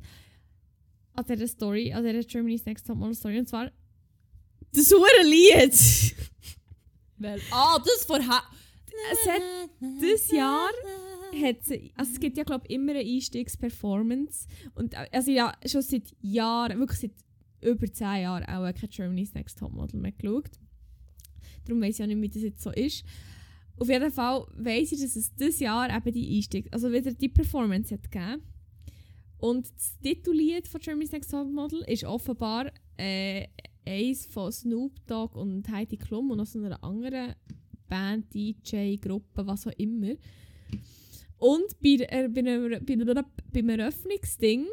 An dieser Story, an dieser Germany's Next Top Model Story. Und zwar, das hure Lied!
Weil, ah, das vorher.
Es hat dieses Jahr hat sie, also es gibt ja glaube immer eine Einstiegsperformance und äh, also ja schon seit Jahren, wirklich seit über 10 Jahren auch kein Germany's Next Topmodel mehr geschaut. Darum weiß ich auch nicht, wie das jetzt so ist. Auf jeden Fall weiss ich, dass es dieses Jahr eben die Einstieg, also wieder die Performance hat gegeben. Und das Titellied von Germany's Next Topmodel ist offenbar äh, eins von Snoop Dogg und Heidi Klum und noch einer anderen Band, DJ, Gruppe, was auch immer. Und bei, äh, bei, einem, bei, einem, beim Eröffnungsding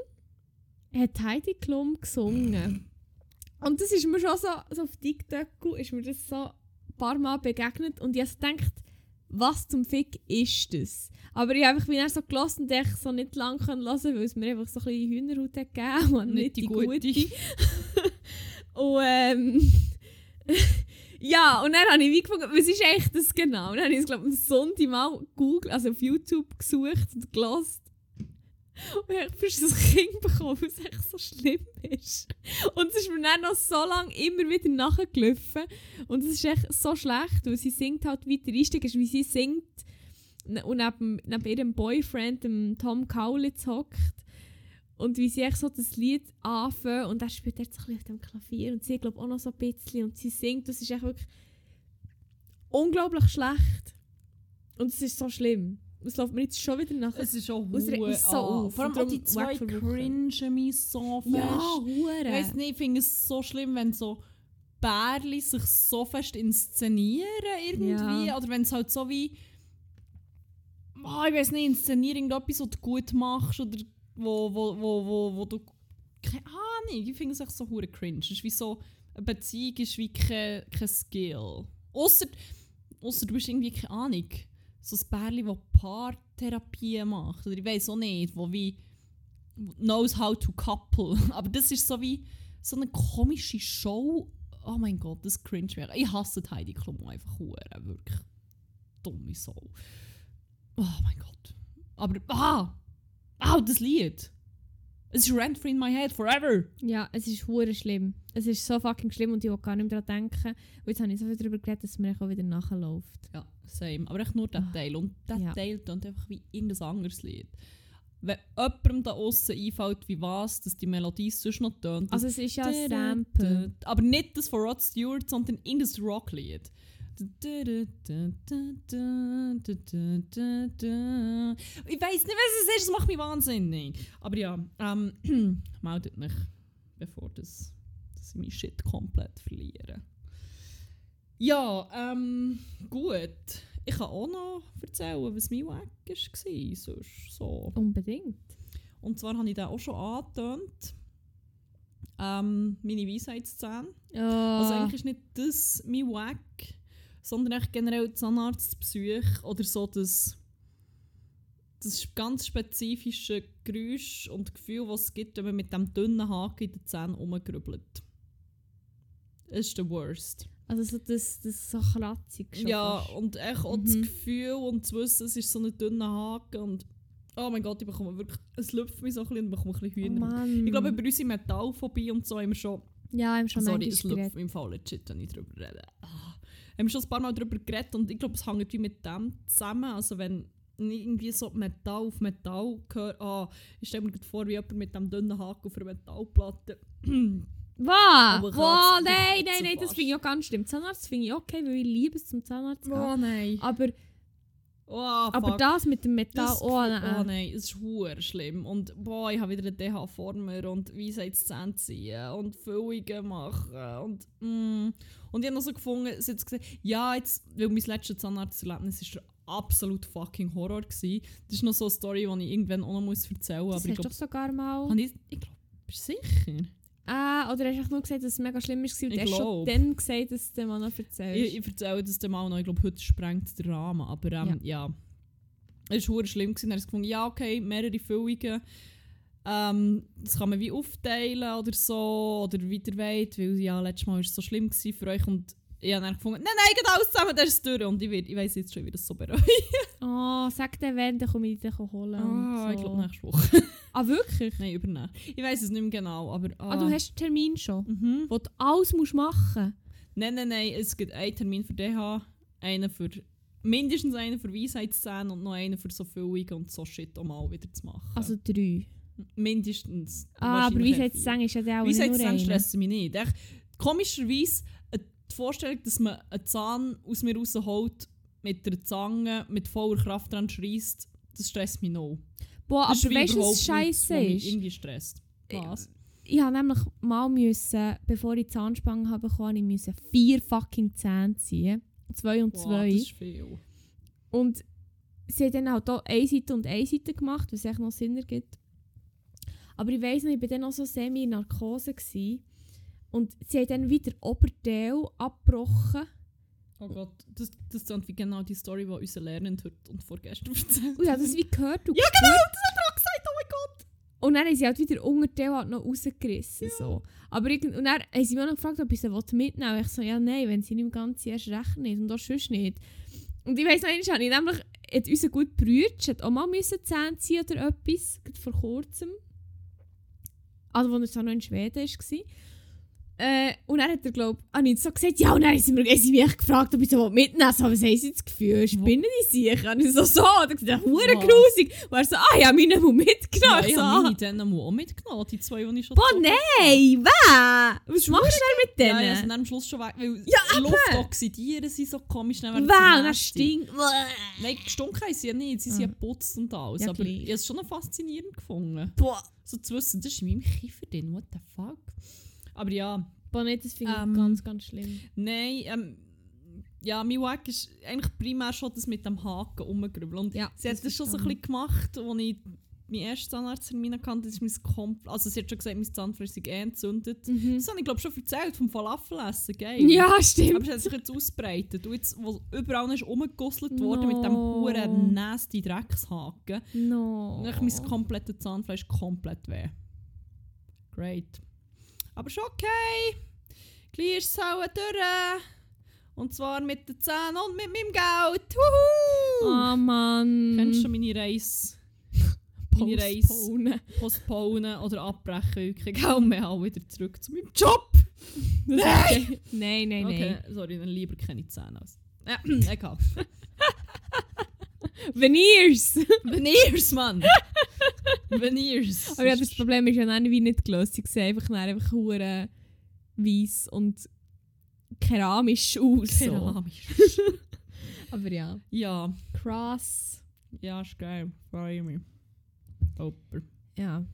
hat Heidi Klum gesungen. Und das ist mir schon so, so auf TikTok ist mir das so ein paar Mal begegnet und ich gedacht, was zum Fick ist das? Aber ich habe einfach wieder so gelassen und ich so nicht lange hören weil es mir einfach so ein bisschen Hühnerhaut hat gegeben und nicht, die gute. und ähm, ja, und dann habe ich wie gefunden, was ist eigentlich das genau? Und dann habe ich es, glaube ich, am Sonntag mal Google, also auf YouTube gesucht und gelassen. Und ich habe ein Kind bekommen, weil es echt so schlimm ist. Und es ist mir dann noch so lange immer wieder nachgelaufen. Und es ist echt so schlecht, weil sie singt halt weiter Einstieg ist, wie sie singt und neben, neben ihrem Boyfriend, dem Tom Kaulitz, hockt. Und wie sie echt so das Lied anfängt und er spielt jetzt ein bisschen auf dem Klavier und sie glaube auch noch so ein bisschen und sie singt, das ist echt wirklich unglaublich schlecht. Und es ist so schlimm. Es läuft mir jetzt schon wieder nach.
Es ist schon
regt mich so auf.
Vor allem auch die zwei cringen mich so fest.
ja,
Ich
hure.
weiss nicht, ich finde es so schlimm, wenn so Bärli sich so fest inszenieren irgendwie.
Ja.
Oder wenn es halt so wie. Ah, ich weiß nicht, inszenieren irgendetwas, was du gut machst oder wo, wo, wo, wo, du. Keine Ahnung, ich finde es echt so hure cringe. Es ist wie so. Eine Beziehung ist wie kein, kein Skill. Ausser du bist irgendwie, keine Ahnung, so ein Bärli, das Paartherapie macht. Oder ich weiß auch nicht, wo wie knows how to couple. Aber das ist so wie so eine komische Show. Oh mein Gott, das cringe mich. Ich hasse Heidi Klum einfach hure, wirklich dumme Sau. Oh mein Gott. Aber ah, ah, das Lied. Es ist rent free in my head forever.
Ja, es ist hure schlimm. Es ist so fucking schlimm und ich will gar nicht mehr daran denken. Und jetzt habe ich so viel darüber geredet, dass es mir auch wieder nachläuft.
Ja, same. Aber echt nur der
Ah.
Teil. Und der
Ja.
Teil klingt einfach wie irgendein anderes Lied. Wenn jemandem da außen einfällt, wie was, dass die Melodie sonst noch tönt.
Also es ist ja ein Sample.
Aber nicht das von Rod Stewart, sondern irgendein Rocklied. Ich weiß nicht, was es ist, das macht mich wahnsinnig. Aber ja, ähm, meldet mich, bevor das, dass ich meinen Shit komplett verliere. Ja, ähm, gut. Ich kann auch noch erzählen, was mein Weg war. Sonst so.
Unbedingt.
Und zwar habe ich den auch schon angetönt. Ähm, meine Weisheitszähne.
Ja.
Also eigentlich ist nicht das mein Wack, sondern echt generell die Zahnarztbesuch oder so das, das ganz spezifische Geräusch und Gefühl, was es gibt, wenn man mit dem dünnen Haken in den Zähnen rumgrübelt. Das ist der Worst.
also so das, das so kratzig schon
ja,
fast.
und echt auch das
Mhm.
Gefühl und zu wissen, es ist so ein dünner Haken und oh mein Gott, ich bekomme wirklich, es lüpft mich so ein bisschen und bekomme ein bisschen
Oh
Hühner.
Mann.
ich glaube, über unsere Metallphobie und so haben wir schon
ja, im schon
Sorry, es
geredet.
mich im Fall legit, wenn ich darüber rede. Ah. Wir haben schon ein paar Mal darüber geredet und ich glaube, es hängt wie mit dem zusammen. Also wenn irgendwie so Metall auf Metall gehört, ah, ich stelle mir gerade vor, wie jemand mit dem dünnen Haken auf einer Metallplatte.
Was? Wow, nein, nein, nein, das finde ich auch ganz schlimm. Zahnarzt finde ich okay, weil ich liebe es zum Zahnarzt gehen.
oh nein.
Aber
Oh,
Aber das mit dem Metall,
Das,
oh
oh
nein.
nein, es ist hure schlimm. Und boah, ich habe wieder einen DH-Former und Weisheitszähne ziehen und Füllungen machen. Und, mm. und ich habe noch so gefunden, sie hat gesagt, ja, jetzt, weil mein letztes Zahnarzterlebnis ist der absolut fucking Horror gewesen. Das ist noch so eine Story, die ich irgendwann auch noch muss erzählen muss.
Das
Aber ich glaube,
doch sogar mal...
ich, ich glaube, bist du sicher?
Ah, oder hast du nur gesagt, dass es mega schlimm ist und
Ich
du hast schon
glaub.
dann gesagt, dass du dem mal noch erzählst?
Ich, ich erzähle das dem auch noch. Ich glaube, heute sprengt der Rahmen. Aber ähm, ja. Es war schlimm. Gewesen. Habe ich gefunden, ja, okay, mehrere Füllungen. Ähm, das kann man wie aufteilen oder so. Oder ihr wollt. Weil ja, letztes Mal war es so schlimm gewesen für euch. Und ich habe dann gefunden, nein, nein, geht alles zusammen, der ist durch. Und ich, ich weiss jetzt schon, wie das so bereut.
Oh, sag dir wenn, dann komme ich dich holen.
Ah,
und
ich
so.
glaube nächste Woche.
Ah, wirklich?
nein, übernächst. Ich weiss es nicht mehr genau. Aber, ah.
Ah, du hast einen Termin schon,
Mhm.
wo du alles musst machen
Nein, nein, nein. Es gibt einen Termin für DH, einen für mindestens einen für Weisheitszähne und noch einen für so Füllungen und so Shit auch mal wieder zu machen.
Also drei.
Mindestens.
Ah, aber sagen, ist ja auch
sagt
nur einer.
stressen mich nicht. Echt, komischerweise äh, die Vorstellung, dass man einen Zahn aus mir rausholt, mit der Zange, mit voller Kraft dran schreist, das stresst mich noch.
Boah,
Das ist
aber weißt du, was scheiße
was mich
ist?
irgendwie stresst. Was?
Ich habe nämlich mal müssen, bevor ich die Zahnspange habe bekommen, ich müssen vier fucking Zähne ziehen. Zwei und
Boah,
zwei.
das ist viel.
Und sie hat dann halt auch eine Seite und eine Seite gemacht, was echt noch Sinn ergibt. Aber ich weiss noch, ich war dann auch so semi in Narkose. Gewesen. Und sie hat dann wieder Oberteil abgebrochen.
Oh Gott, das, das ist wie genau die Story, die unser Lehrend heute und vorgestern erzählt
Und ich habe das wie gehört. Und
Ja, genau, das hat er auch gesagt, oh mein Gott.
Und dann haben sie halt wieder Unterteil halt noch rausgerissen. So. Aber irgend, und dann haben sie mich auch noch gefragt, ob ich sie mitnehmen will. Ich so, ja nein, wenn sie nicht im Ganzen erst recht nicht und auch sonst nicht. Und ich weiss noch, einmal habe ich nämlich, hat unser gut Brütsch hat auch mal müssen Zähne ziehen oder etwas, vor kurzem. Also, als er noch in Schweden war. Äh, und dann hat er, glaube ich, so gesagt, ja, und dann haben sie, mir, haben sie mich gefragt, ob ich so mitnehmen soll. Was haben sie das Gefühl? Spinnen die sich? Und ich so, so. Und er gesagt, hure
Was?
grusig. Und er so, ah, ja, meine mal mitgenommen.
Ja,
Ich
ich
so,
habe
ah.
meine dann auch mitgenommen, die zwei, die ich schon
Boah, nein, wer? Was machst du denn mit
Ja,
denen?
ja, sind dann am Schluss schon weg, weil
Ja.
Luft oxidieren sie so komisch. Dann sie
das
nasty.
stinkt.
Nein, gestunken haben sie ja nicht, sie sind ja geputzt und alles.
Ja,
aber ich habe es schon faszinierend gefunden.
Boah.
So zu wissen, das ist in meinem Kiefer drin, what the fuck. Aber ja,
das finde ich
Ähm,
ganz, ganz schlimm.
nein, ähm, ja, mein Wack ist eigentlich primär schon das mit dem Haken rumgerübelt. Und
Ja,
sie hat
das
schon so ein bisschen gemacht, als ich meinen ersten Zahnarzttermin hatte. Das ist mein Kompl also sie hat schon gesagt, mein Zahnfleisch sei eh entzündet.
Mhm.
Das habe ich glaube schon erzählt, vom Falafelessen, geil.
Ja,
Aber
stimmt.
es hat sich jetzt ausbreitet. Und jetzt, wo überall ist rumgegusselt worden mit dem
No.
huren nasty Dreckshaken,
No.
dann mein komplettes Zahnfleisch komplett weh. Great. Aber schon okay. Gleich ist es auch durch. Und zwar mit den Zähnen und mit meinem Geld. Wuhu!
Oh Mann.
Kennst du schon meine Reise? meine Reise
Postponen.
postponen oder abbrechen? Ich auch mehr auch wieder zurück zu meinem Job.
Nein! nein, nein,
Okay,
nein.
sorry, dann lieber keine Zähne aus. Ja, egal.
Veneers!
Veneers, Mann! Veneers.
Aber ja, das Problem ist ja dann wie nicht gelöst. Sie sehen einfach, dann einfach hure weiss und keramisch aus. So.
Keramisch.
Aber ja.
Ja,
Krass.
ja, ist geil. Freue mich. Super.
Ja,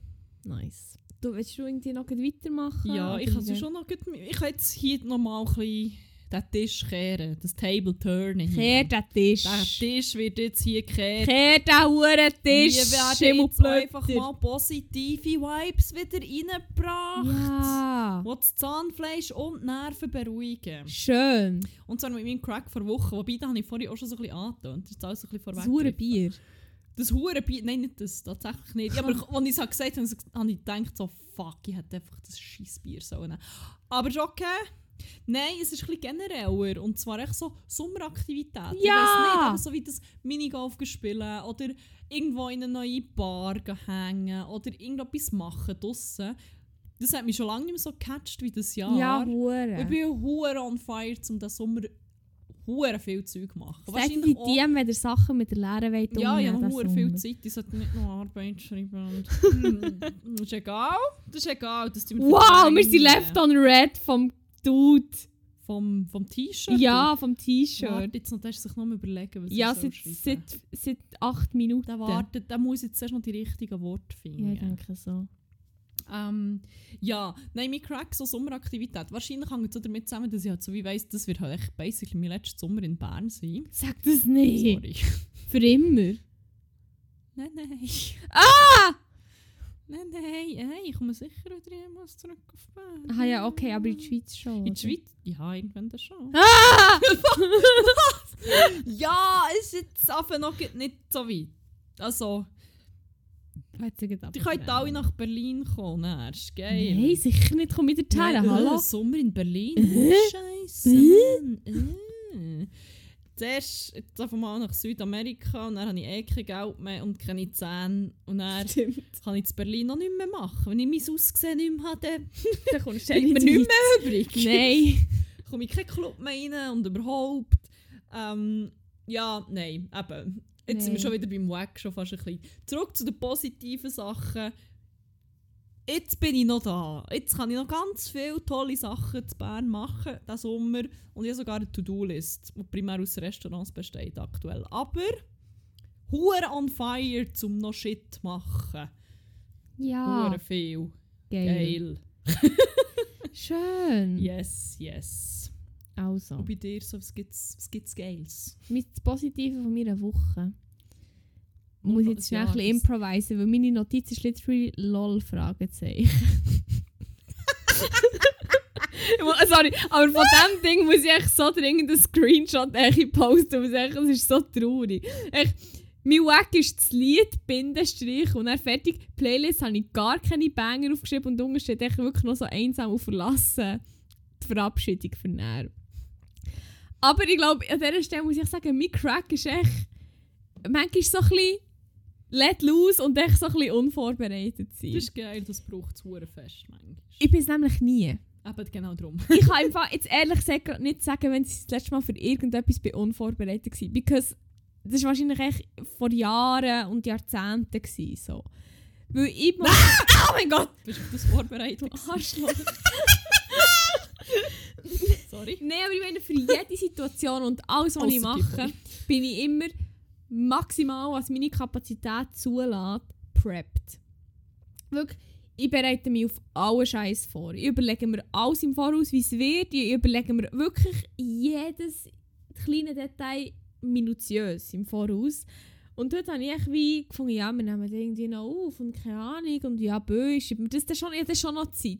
nice. Du, willst du irgendwie noch weitermachen?
Ja, ich kann schon noch ich kann jetzt hier noch mal ein bisschen den Tisch kehren, das Table turnen hier.
Kehr den Tisch.
Der Tisch wird jetzt hier gekehrt.
Kehr den huren Tisch.
Hier werden jetzt einfach mal positive Vibes wieder reingebracht.
Ja.
Die das Zahnfleisch und die Nerven beruhigen.
Schön.
Und zwar mit meinem Crack vor Wochen. Wobei, da habe ich vorhin auch schon so ein bisschen angetönt. Das ist alles so ein bisschen
Das
vorweg.
hure Bier.
Das hure Bier. Nein, nicht das. Tatsächlich nicht. Ja, aber als ich es gesagt habe, habe ich gedacht, so, fuck, ich hätte einfach das scheiß Bier sollen. Aber ist okay. Nein, es ist ein bisschen genereller. Und zwar echt so Sommeraktivitäten. Ich
Ja!
weiss nicht, aber so wie das Minigolf spielen oder irgendwo in eine neue Bar hängen oder irgendetwas machen draussen. Das hat mich schon lange nicht mehr so gecatcht wie das Jahr.
Ja,
Ich
hure.
bin hure on fire, um diesen Sommer hure viel Zeug zu machen.
Seid ihr die DM, wenn ihr Sachen mit der Lehre wollt
ja, ich habe hure viel? Zeit. Ich sollte nicht noch Arbeit schreiben. Und das ist egal. Das ist egal. Das
Wow, wir sind left on red vom Dude.
vom, vom T-Shirt.
Ja, vom T-Shirt.
jetzt noch, sich noch mal überlegen, was
Ja,
er
seit, seit, seit acht Minuten.
Der wartet, der muss jetzt erst noch die richtigen Worte
Ja,
finden.
ich denke so.
Ähm, ja, nein, mein Crack so Sommeraktivität. Wahrscheinlich hängt es auch damit zusammen, dass ich halt so wie weiss, das wird halt echt basically mein letzter Sommer in Bern sein.
Sag das nicht.
Sorry.
Für immer.
nein, nein.
Ah!
Nein, nein, hey, ich komme sicher wieder jemals zurück auf Bern.
Ah ja, okay, aber in der Schweiz schon.
In
oder?
Schweiz? Ja, irgendwann das schon.
Ah!
ja, ist jetzt einfach noch nicht so weit. Also, die können alle nach Berlin kommen, das ist geil.
Nein, sicher nicht. Komm wieder
Nein, äh,
hallo.
Sommer in Berlin?
Äh?
Scheiße. Zuerst jetzt einfach mal nach Südamerika und dann habe ich eh kein Geld mehr und keine Zähne. Und dann
Stimmt.
kann ich in Berlin noch nicht mehr machen. Wenn ich mein Aussehen nicht mehr habe, dann
Da kommst du
mir
nicht
nicht mehr übrig.
Nein.
komme ich in keinen Club mehr rein und überhaupt. Ähm, ja, nein, eben. Jetzt sind wir
Nein.
schon wieder beim Wack, schon fast ein bisschen. Zurück zu den positiven Sachen. Jetzt bin ich noch da. Jetzt kann ich noch ganz viele tolle Sachen zu Bern machen, diesen Sommer. Und ich habe sogar eine To-Do-List, die primär aus Restaurants besteht aktuell. Aber hure on fire, um noch Shit zu machen.
Ja,
Hure viel.
geil.
Geil.
Schön.
Yes, yes.
Also,
Und bei dir, so, was gibt's, was gibt's Geiles?
mit das Positive von meiner Woche. Muss ich jetzt schnell ein bisschen improvisen, weil meine Notiz ist literally lol Fragezeichen. Sorry, aber von diesem Ding muss ich echt so dringend einen Screenshot posten, weil es ist so traurig. Echt, mein Wack ist das Lied, Bindestrich und dann fertig. Playlist habe ich gar keine Banger aufgeschrieben und unten steht echt wirklich noch so einsam und verlassen. Die Verabschiedung für näher. Aber ich glaube, an dieser Stelle muss ich sagen, mein Crack ist echt manchmal so ein bisschen let loose und echt so ein bisschen unvorbereitet sein.
Das ist geil, das braucht es fest manchmal.
Ich bin es nämlich nie.
Eben genau darum.
Ich kann einfach jetzt ehrlich gesagt nicht sagen, wenn ich das letzte Mal für irgendetwas bin unvorbereitet war. Because das war wahrscheinlich echt vor Jahren und Jahrzehnten. Gewesen, so. Weil ich muss... oh mein Gott!
Bist du auf das vorbereitet?
Du Arschloch.
Sorry.
Nein, aber ich meine, für jede Situation und alles, was ich mache, bin ich immer maximal, was meine Kapazität zulässt, prepped. Wirklich, ich bereite mich auf alle Scheiß vor. Ich überlege mir alles im Voraus, wie es wird. Ich überlege mir wirklich jedes kleine Detail minutiös im Voraus. Und dort habe ich wie gefunden, ja, wir nehmen das irgendwie noch auf und keine Ahnung. Und ja, bö, ist das, das, schon, ist schon noch Zeit.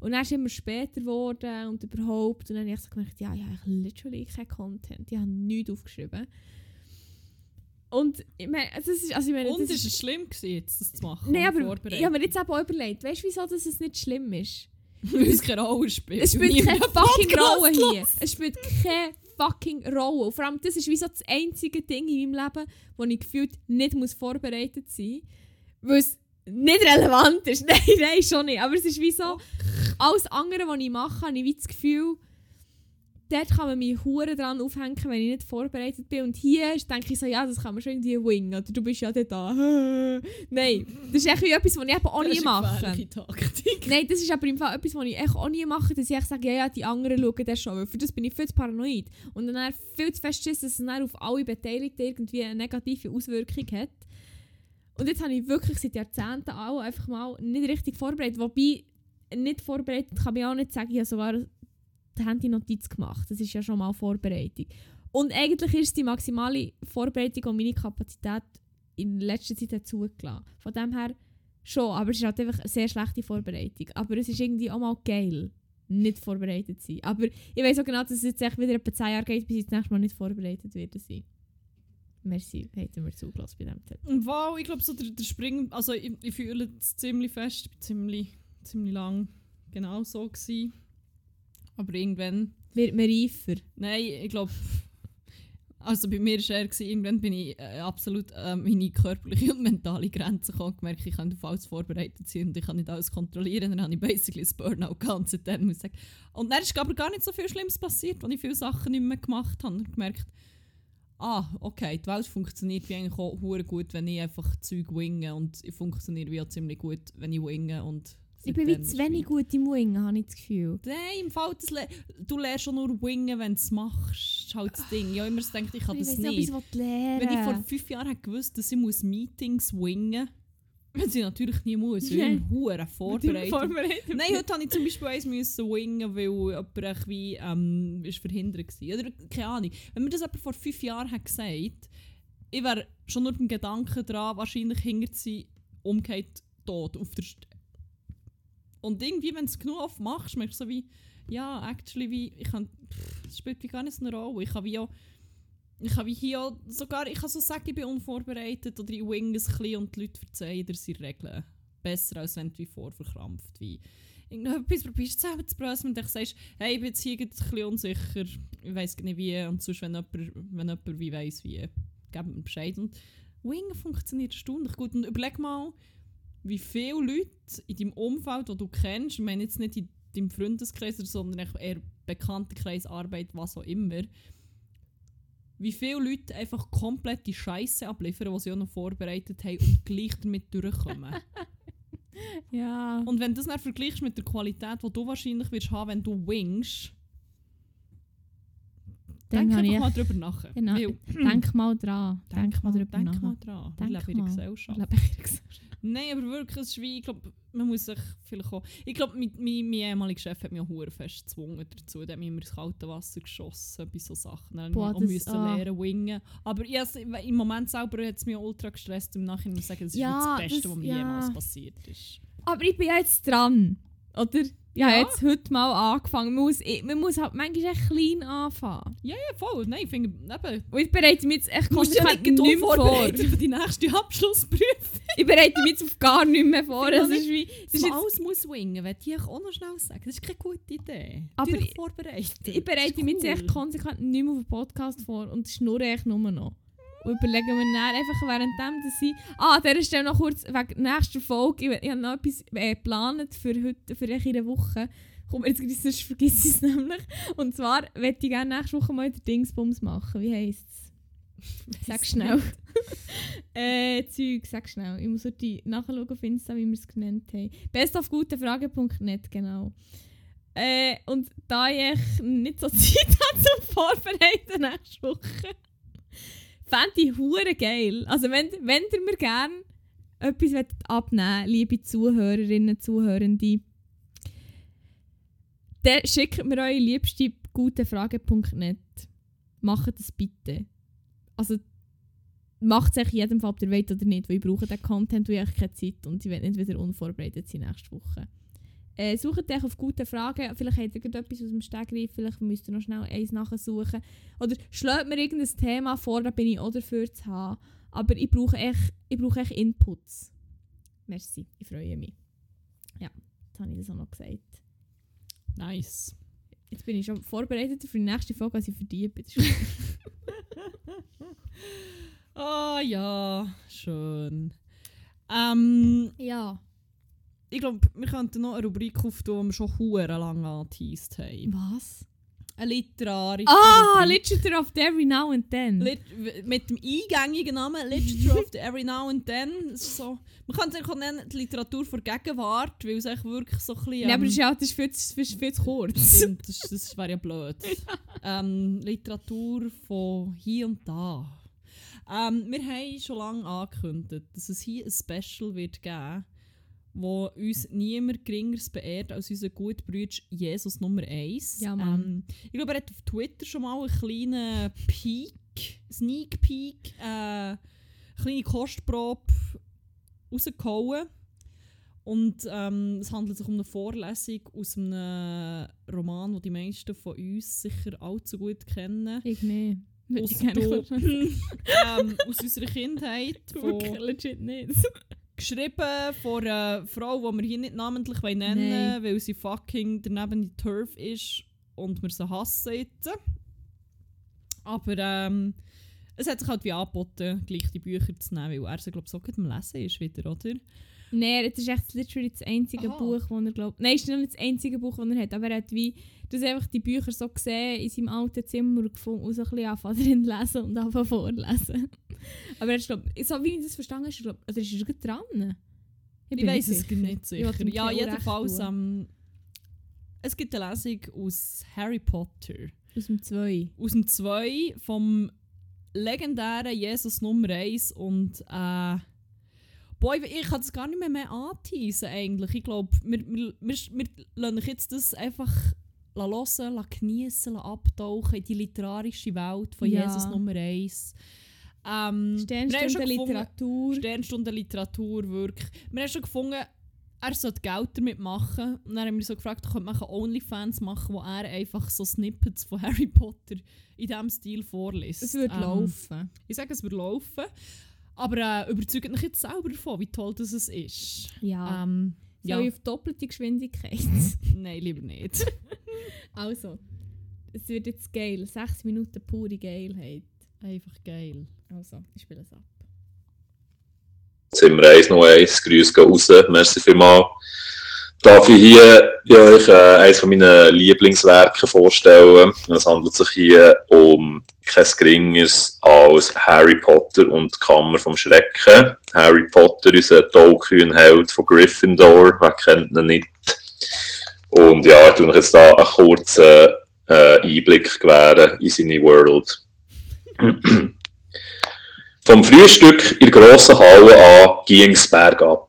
Und dann ist es immer später geworden und überhaupt. Und dann habe ich so gemerkt, ja, ich habe literally keinen Content. Ich habe nichts aufgeschrieben. Und ich meine, das ist, also ich meine,
Und
das
ist es schlimm gewesen, jetzt das zu machen?
Nein, aber ich habe mir jetzt eben auch überlegt, weißt du, wieso dass es nicht schlimm ist?
Weil es keine Rolle spielt.
Es spielt keine fucking Rolle hier. Es spielt keine fucking Rolle. Und vor allem, das ist wie so das einzige Ding in meinem Leben, wo ich gefühlt nicht muss vorbereitet sein muss. Weil es nicht relevant ist. Nein, nein, schon nicht. Aber es ist wie so, alles andere, was ich mache, habe ich wie das Gefühl, dort kann man mich hure dran aufhängen, wenn ich nicht vorbereitet bin. Und hier denke ich so, ja, das kann man schon irgendwie wingen. Oder du bist ja dort da. Nein, das ist echt etwas, was ich eben auch nie mache. Nein, das ist aber im Fall etwas, was ich echt auch nie mache, dass ich sage, ja, ja, die anderen schauen das schon. Weil für das bin ich viel zu paranoid. Und dann viel zu fest ist, dass es dann auf alle Beteiligten irgendwie eine negative Auswirkung hat. Und jetzt habe ich wirklich seit Jahrzehnten auch einfach mal nicht richtig vorbereitet. Wobei, nicht vorbereitet kann ich auch nicht sagen, ich habe sogar die Handy-Notiz gemacht. Das ist ja schon mal Vorbereitung. Und eigentlich ist die maximale Vorbereitung, die meine Kapazität in letzter Zeit zugelassen. Von dem her schon, aber es ist halt einfach eine sehr schlechte Vorbereitung. Aber es ist irgendwie auch mal geil, nicht vorbereitet zu sein. Aber ich weiß auch genau, dass es jetzt echt wieder etwa 10 Jahre geht, bis ich das nächste Mal nicht vorbereitet werde sein. Merci, hätten wir zugelassen bei diesem.
Und wow, ich glaube, so der, der Spring, also ich, ich fühle es ziemlich fest, ziemlich, ziemlich lang genau so gewesen. Aber irgendwann,
Wird man reifer?
nein, ich glaube, also bei mir war eher, gewesen, irgendwann bin ich äh, absolut äh, meine körperliche und mentale Grenze gekommen, gemerkt, ich kann auf alles vorbereitet sein und ich kann nicht alles kontrollieren. Dann habe ich basically das Burnout gehabt und seitdem muss ich sagen. Und dann ist aber gar nicht so viel Schlimmes passiert, als ich viele Sachen nicht mehr gemacht habe und gemerkt, ah, okay, die Welt funktioniert wie eigentlich auch gut, wenn ich einfach Zeug winge und ich funktioniere wie auch ziemlich gut, wenn ich winge und
Ich bin wie zu wenig gut im Wingen, habe ich das Gefühl.
Nein, im Fall, das le du lernst schon nur Wingen, wenn du es machst. Das ist halt das Ding. Ich habe immer gedacht, ich kann
ich
das nicht.
es lernen
Wenn ich vor fünf Jahren hätte gewusst, dass ich muss Meetings wingen muss, was ich natürlich nie muss, weil ich
Nein.
hure vorbereitet.
Vorbereitet.
Nein, heute habe ich zum Beispiel eins müssen wingen, weil jemand wie, ähm, ist verhindert war. Oder keine Ahnung. Wenn mir das jemand vor fünf Jahren hat gesagt ich wäre schon nur beim Gedanken dran, wahrscheinlich hinter sie umgekehrt tot auf der St Und irgendwie, wenn du es genug oft machst, merkst du so wie, ja, actually, wie, ich kann, pff, es spielt wie gar nicht so eine Rolle. Ich kann wie ich wie hier auch, sogar, ich kann so sagen, ich bin unvorbereitet oder ich wing ein bisschen und die Leute verzeihen dir sie Regeln. Besser, als wenn du wie vorverkrampft, wie irgendetwas probierst zusammenzubröseln und dann sagst, hey, ich bin jetzt hier ein bisschen unsicher, ich weiss nicht wie, und sonst, wenn jemand, wenn jemand wie weiss wie, gib mir Bescheid. Und Wingen funktioniert erstaunlich gut. Und überleg mal, wie viele Leute in deinem Umfeld, die du kennst, ich meine jetzt nicht in deinem Freundeskreis, sondern eher Bekanntenkreis, Arbeit, was auch immer, wie viele Leute einfach komplett die Scheiße abliefern, die sie auch noch vorbereitet haben und gleich damit durchkommen.
Ja.
und wenn du das dann vergleichst mit der Qualität, die du wahrscheinlich wirst haben, wenn du wingst, denk einfach mal drüber nach.
Genau.
Weil-
Denk mal dran. Denk, mal drüber
denk
nach.
mal dran. Wir
Denk
leben in der. Gesellschaft. Nein, aber wirklich, es ist wie, ich glaube, man muss sich vielleicht auch... Ich glaube, mein, mein, mein ehemaliger Chef hat mich auch fest gezwungen dazu. Der hat mich immer ins kalte Wasser geschossen bei so Sachen. Dann
Boah, das-
musste
ah.
lernen, wingen. Aber has- im Moment selber hat es mich ultra gestresst. Im Nachhinein muss ich sagen, das ist
Ja,
das Beste,
das-
was mir
ja.
jemals passiert ist.
Aber ich bin ja jetzt dran. Oder? Ich habe
Ja.
jetzt heute mal angefangen. Man muss, ich, man muss halt manchmal echt klein anfangen.
Ja, ja, voll. Nein, ich finde, eben...
Und ich bereite mich jetzt echt
musst ja
konsequent
nicht
mehr vor.
für die nächste Abschlussprüfung.
Ich bereite mich jetzt auf gar nicht mehr vor. Das ist wie... Das ist
alles muss wingen, will ich auch noch schnell sagen. Das ist keine gute Idee.
Aber ich-
vorbereitet.
ich bereite mich jetzt echt konsequent nicht mehr auf den Podcast vor und schnurre echt nur noch. Und überlegen wir dann einfach währenddem, dass ich... Ah, an dieser Stelle noch kurz wegen der nächsten Folge. Ich, ich habe noch etwas äh, geplant für heute, für in einer Woche. Komm, jetzt sonst vergiss ich es nämlich. Und zwar möchte ich gerne nächste Woche mal den Dingsbums machen. Wie heisst es? Sag schnell. äh, Zeug, sag schnell. Ich muss heute nachschauen auf Insta, wie wir es genannt haben. Bestofgutefrage.net, genau. Äh, und da ich nicht so Zeit habe zum Vorbereiten nächste Woche, fände ich hure geil. Also wenn, wenn ihr mir gerne etwas wollt abnehmen liebe Zuhörerinnen, Zuhörende, dann schickt mir eure liebste gutefrage.net. Macht das bitte. Also macht es euch in jedem Fall, ob ihr wollt oder nicht, weil ich brauche den Content, weil ich keine Zeit und ich will nicht wieder unvorbereitet sein nächste Woche. Äh, sucht euch auf gute Fragen. Vielleicht habt ihr etwas aus dem Stegreif, vielleicht müsst ihr noch schnell eins nachsuchen. Oder schlägt mir irgendein Thema vor, da bin ich auch dafür zu haben. Aber ich brauche echt, ich brauche echt Inputs. Merci, ich freue mich. Ja, jetzt habe ich das auch noch gesagt.
Nice.
Jetzt bin ich schon vorbereitet für die nächste Folge, als ich verdient bin. Das ist
Ah ja, schön. Ähm,
ja.
Ich glaube, wir könnten noch eine Rubrik auftun, die wir schon hure lang angeteased haben.
Was?
Eine literarische
Ah,
Rubrik.
Literature of the Every Now and Then.
Lit mit dem eingängigen Namen Literature of the Every Now and Then. So, man kann es auch nennen, die Literatur vor Gegenwart, weil es eigentlich wirklich so ein bisschen...
ja, aber das
ähm,
ist, ja, das ist viel, zu- viel, viel zu kurz.
Das, das wäre ja blöd. ähm, Literatur von hier und da. Ähm, wir haben schon lange angekündigt, dass es hier ein Special wird geben wo uns niemand geringeres beehrt als unser guter Bruder Jesus Nummer 1.
Ja, Mann.
ähm, ich glaube, er hat auf Twitter schon mal einen kleinen Peak, Sneak Peek, äh, eine kleine Kostprobe rausgehauen. Und ähm, es handelt sich um eine Vorlesung aus einem Roman, den die meisten von uns sicher allzu gut kennen.
Ich nicht.
Aus,
Ich kenne
ähm, aus unserer Kindheit. Von,
legit nicht.
geschrieben von einer Frau, die wir hier nicht namentlich nennen wollen,
Nein.
weil sie fucking daneben die Turf ist und wir sie hassen jetzt. Aber ähm, es hat sich halt wie angeboten, gleich die Bücher zu nehmen, weil er sie, glaube ich, so gut am Lesen ist wieder, oder?
Nein, das ist echt literally das einzige
Aha.
Buch, das er glaubt. Nein, es ist nicht das einzige Buch, das er hat, aber er hat wie das einfach die Bücher so gesehen in seinem alten Zimmer und gefunden und so ein bisschen anfangen drin lesen und anfangen vorlesen. aber er ist, glaub, so wie ich das verstanden habe, glaub, oder ist er gerade dran?
Ich,
bin
weiß es nicht
Ich
sicher.
dem
Ja, jedenfalls. Ähm, es gibt eine Lesung aus Harry Potter.
Aus dem 2.
Aus dem 2 vom legendären Jesus Nummer 1 und äh, Boy, ich kann das gar nicht mehr, mehr anteasen eigentlich. Ich glaube, wir, wir, wir, wir lassen jetzt das einfach hören, lassen, geniessen, abtauchen in die literarische Welt von
Ja.
Jesus Nummer 1. Ähm,
Sternstunde Literatur.
Sternstunde Literatur, wirklich. Wir haben schon gefunden, er sollte Geld damit machen. Und dann haben wir so gefragt, könnte man Onlyfans machen, wo er einfach so Snippets von Harry Potter in diesem Stil vorliest.
Es würde
Ähm,
laufen.
Ich sage, es würde laufen. Aber äh, überzeugt mich jetzt selber davon, wie toll das es ist.
Ja.
Ähm,
Soll
ja.
ich auf doppelte Geschwindigkeit?
Nein, lieber nicht.
also, es wird jetzt geil. Sechs Minuten pure Geilheit.
einfach geil.
Also, ich spiele es ab.
Zimmer 1 noch eins, Grüße gehen raus, merci vielmals. Darf ich hier bei euch äh, eines von meinen Lieblingswerke vorstellen. Es handelt sich hier um kein Geringeres als Harry Potter und die Kammer vom Schrecken. Harry Potter, unser Tolkien-Held von Gryffindor, wer kennt ihn nicht. Und ja, ich tue euch jetzt da einen kurzen äh, Einblick gewähren in seine World. Vom Frühstück in der grossen Halle an ging es bergab.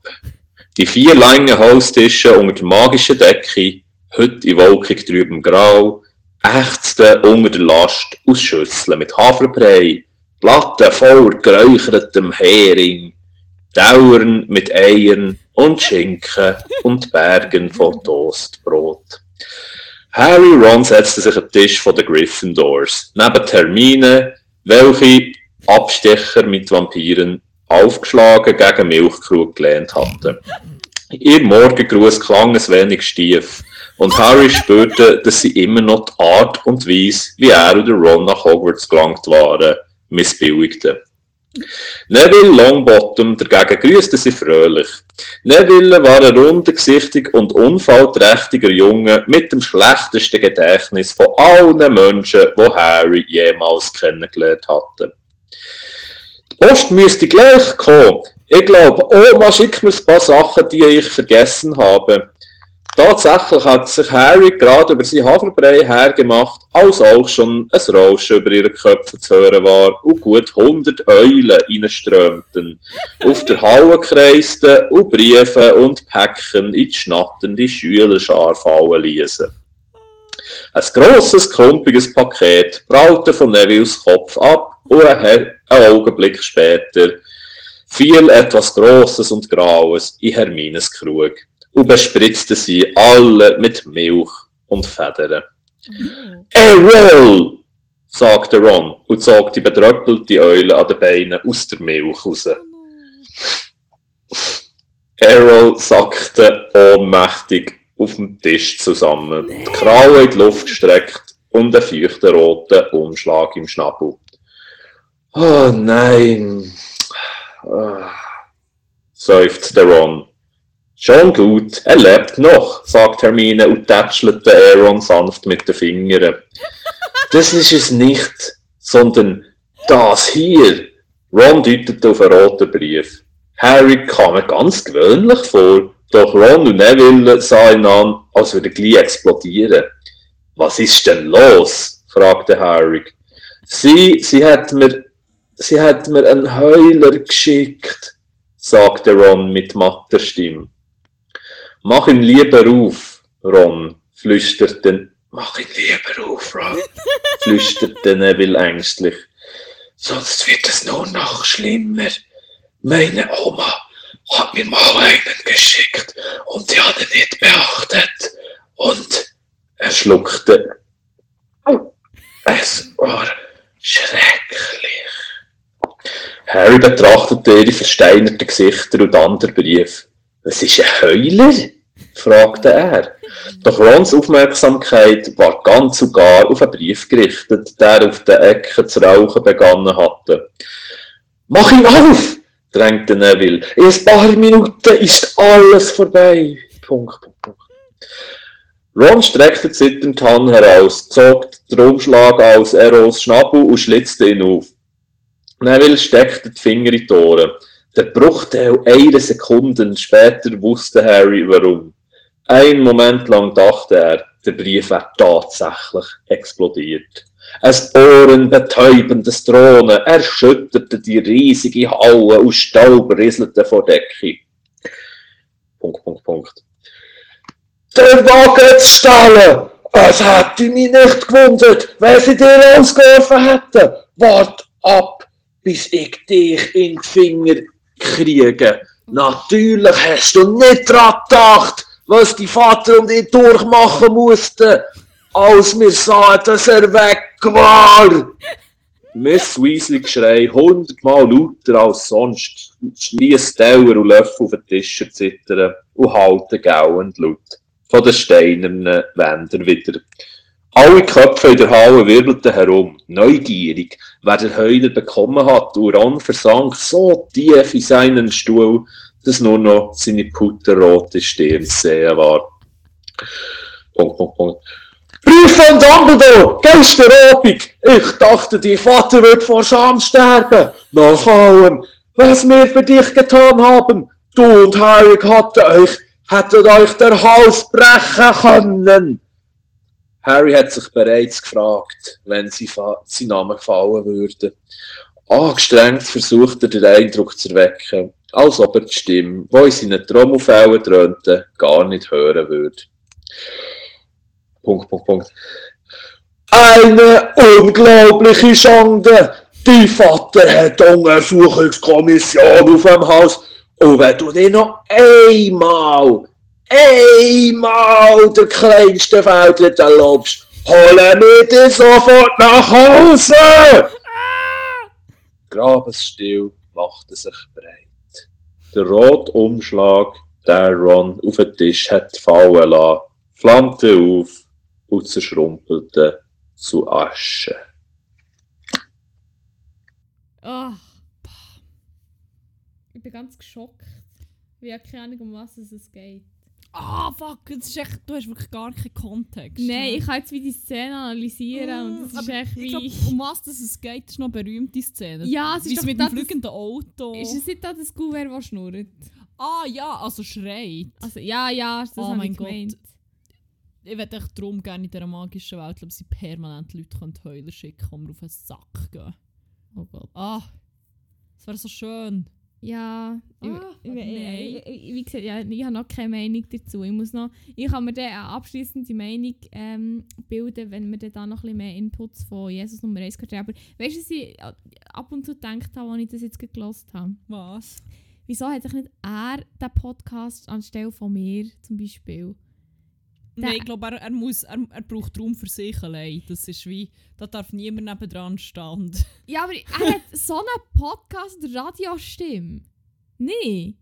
Die vier langen Holztische unter der magischen Decke, heute in wolkig trübem Grau, ächzten unter der Last aus Schüsseln mit Haferbrei, Platten voll geräuchertem Hering, Dauern mit Eiern und Schinken und Bergen von Toastbrot. Harry Ron setzte sich den Tisch von den Gryffindors, neben Termine, welche Abstecher mit Vampiren aufgeschlagen gegen Milchkrug gelehnt hatten. Ihr Morgengruß klang ein wenig stief und Harry spürte, dass sie immer noch die Art und Weise, wie er oder Ron nach Hogwarts gelangt waren, missbilligten. Neville Longbottom dagegen grüßte sie fröhlich. Neville war ein rundergesichtig und unfallträchtiger Junge mit dem schlechtesten Gedächtnis von allen Menschen, die Harry jemals kennengelernt hatte. Post müsste gleich kommen. Ich glaube, Oma schickt mir ein paar Sachen, die ich vergessen habe. Tatsächlich hat sich Harry gerade über sein Haferbrei hergemacht, als auch schon ein Rauschen über ihre Köpfe zu hören war und gut 100 Eulen reinströmten, auf der Halle kreisten und Briefe und Päckchen in die schnatternde Schülerschar fallen ließen. Ein grosses, klumpiges Paket prallte von Nevilles Kopf ab und einen Augenblick später fiel etwas Grosses und Graues in Hermines Krug und bespritzte sie alle mit Milch und Federn. Errol! sagte Ron und zog die betröppelte Eule an den Beinen aus der Milch raus. Errol sackte ohnmächtig auf dem Tisch zusammen, die Kralle in die Luft gestreckt und einen feuchten roten Umschlag im Schnabel. Oh nein, Ah, seufzte Ron. Schon gut, er lebt noch, sagt Hermine und tätschelte Aaron sanft mit den Fingern. Das ist es nicht, sondern das hier. Ron deutete auf einen roten Brief. Harry kam mir ganz gewöhnlich vor, doch Ron und Neville sahen ihn an, als würde er gleich explodieren. Was ist denn los? fragte Harry. Sie, sie hat mir, sie hat mir einen Heuler geschickt, sagte Ron mit matter Stimme. Mach ihn lieber auf, Ron, flüsterte. Mach ihn lieber auf, Ron, flüsterte Neville ängstlich. Sonst wird es nur noch schlimmer. Meine Oma hat mir mal einen geschickt und die hat ihn nicht beachtet. Und er schluckte. Es war schrecklich. Harry betrachtete ihre versteinerten Gesichter und dann den Brief. Was ist ein Heuler? fragte er. Doch Rons Aufmerksamkeit war ganz und gar auf einen Brief gerichtet, der auf der Ecke zu rauchen begonnen hatte. Mach ihn auf! Drängte Neville. In ein paar Minuten ist alles vorbei. Punkt, Punkt, Punkt. Ron streckte zitternd die Hand heraus, zog den Umschlag aus Errols Schnabel und schlitzte ihn auf. Neville steckte die Finger in die Ohren. Der Bruchteil einer Sekunde später wusste Harry warum. Einen Moment lang dachte er, der Brief wäre tatsächlich explodiert. Ein ohrenbetäubendes Drohnen erschütterte die riesige Halle und Staub rieselte vor Decke. Punkt, Punkt, Punkt. Der Wagen zu stellen! Es hätte mich nicht gewundert, wenn sie dir ausgeworfen hätten. Wart ab, bis ich dich in die Finger kriege. Natürlich hast du nicht daran gedacht, was die Vater und ich durchmachen mussten, als wir sahen, dass er weg war. Miss Weasley Geschrei hundertmal lauter als sonst, schließt Teller und Löffel auf den Tisch zittern und halten gauend laut von den steinernen Wänden wieder. Alle Köpfe in der Halle wirbelten herum, neugierig, wer der Heuler bekommen hat, und Ron versank so tief in seinen Stuhl, dass nur noch seine putterrote Stirn zu sehen war. Punkt, Punkt, Punkt. Brief von Dumbledore, gestern Abend. Ich dachte, dein Vater wird vor Scham sterben. Nach allem, was wir für dich getan haben. Du und Harry hatten euch, hättet euch der Hals brechen können. Harry hat sich bereits gefragt, wenn sie sein Name gefallen würde. Angestrengt versucht er den Eindruck zu erwecken, als ob er die Stimme, die in seinen Trommelfällen dröhnte, gar nicht hören würde. Punkt, Punkt, Punkt. Eine unglaubliche Schande! Dein Vater hat Untersuchungskommission auf dem Haus. Und wenn du dir noch einmal, einmal der kleinste Fehler erlaubst, holen wir dich sofort nach Hause! Grabesstill machte sich breit. Der rote Umschlag, der Ron auf den Tisch hat fallen lassen, flammte auf und zerschrumpelte zu Asche.
Oh. Ich bin ganz geschockt. Ich habe keine Ahnung, um was es geht.
Ah, fuck, das ist echt, du hast wirklich gar keinen Kontext.
Nein, ich kann jetzt wie die Szene analysieren und das ist
Aber
echt
ich
wie...
glaub, um was das es geht, ist noch eine berühmte Szene.
Ja, es ist
Wie
doch
mit dem fliegenden Auto.
Ist es nicht da das Gouverne, das schnurrt?
Ah ja, also schreit.
Also, ja, ja, das
Oh mein
ich gemeint.
Ich würde echt darum gerne in dieser magischen Welt, glaube sie permanent Leute können heulen schicken, um mir auf den Sack gehen.
Oh Gott.
Ah, das wäre so schön.
Ja,
Ah,
ich, ich, ich, wie gesagt, ja, ich habe noch keine Meinung dazu. Ich, muss noch, ich kann mir dann eine abschließende Meinung ähm, bilden, wenn wir dann da noch ein bisschen mehr Inputs von Jesus Nummer 1 gehört haben. Aber weißt du, was ich äh, ab und zu gedacht habe, als ich das jetzt gelost habe?
Was?
Wieso hat sich nicht er den Podcast anstelle von mir zum Beispiel?
Nein, ich glaube, er, er, muss, er, er braucht Raum für sich allein. Das ist wie, da darf niemand nebendran stehen.
Ja, aber er hat so einen Podcast der Radiostimme. Nee,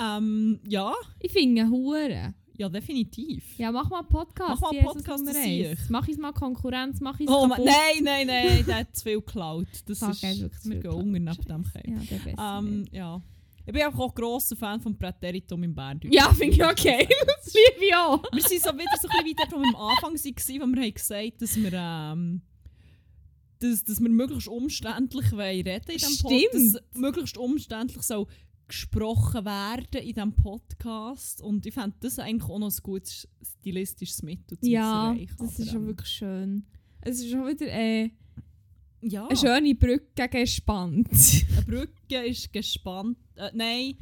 Ähm, ja,
ich finde Hure.
ja, definitiv.
Ja, mach mal einen Podcast.
Mach mal einen Podcast, das ich.
Mach ich mal Konkurrenz, mach ich
Oh, ma- nein, nein, nein, der hat zu viel geklaut. Das
Fuck,
ist, wir gehen unter neben dem.
Ja, der besser
Ähm, ja. Ich bin einfach auch grosser Fan von Präteritum im Bern.
Ja, finde ich okay. das liebe ich auch.
Wir sind so wieder so ein bisschen dort, wo wir am Anfang waren, wo wir haben gesagt dass wir, ähm, dass, dass wir möglichst umständlich reden in diesem Podcast. Dass möglichst umständlich soll gesprochen werden in diesem Podcast. Und ich fände das eigentlich auch noch ein gutes stilistisches Mittel um zu
Ja, das ist schon
ähm,
wirklich schön. Es ist schon wieder äh,
Ja,
eine schöne Brücke gegen Spannt.
eine Brücke ist gespannt. Äh, nein,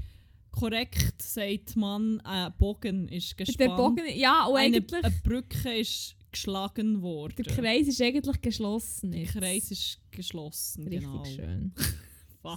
korrekt sagt man, ein Bogen ist gespannt.
Der Bogen, ja, und
eine,
eigentlich,
eine Brücke ist geschlagen worden.
der Kreis ist eigentlich geschlossen.
Der
jetzt.
Kreis ist geschlossen.
Richtig
genau.
schön.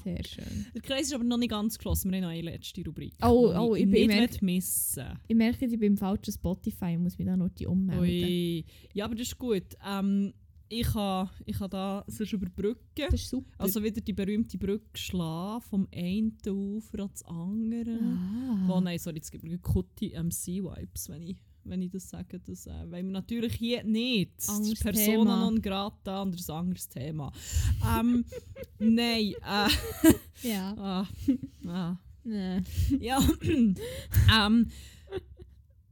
Sehr schön.
Der Kreis ist aber noch nicht ganz geschlossen. Wir haben noch eine letzte Rubrik.
Oh, oh,
ich
ich
nicht
merke-
missen
Ich merke, ich bin im falschen Spotify und muss mich da noch die ummelden.
Ui. Ja, aber das ist gut. Ähm, ich kann, ich kann da sonst überbrücken.
Das ist super.
Also wieder die berühmte Brücke schlagen, vom einen Ufer ans andere.
ah.
Oh nein, sorry, jetzt gibt mir Kutti MC-Vibes, wenn ich, wenn ich das sage. Das äh, wollen wir natürlich hier nicht.
Anderes
Persona non grata und ein anderes Thema. ähm, nein, äh,
Ja.
ah, ah,
Nee.
ja, ähm,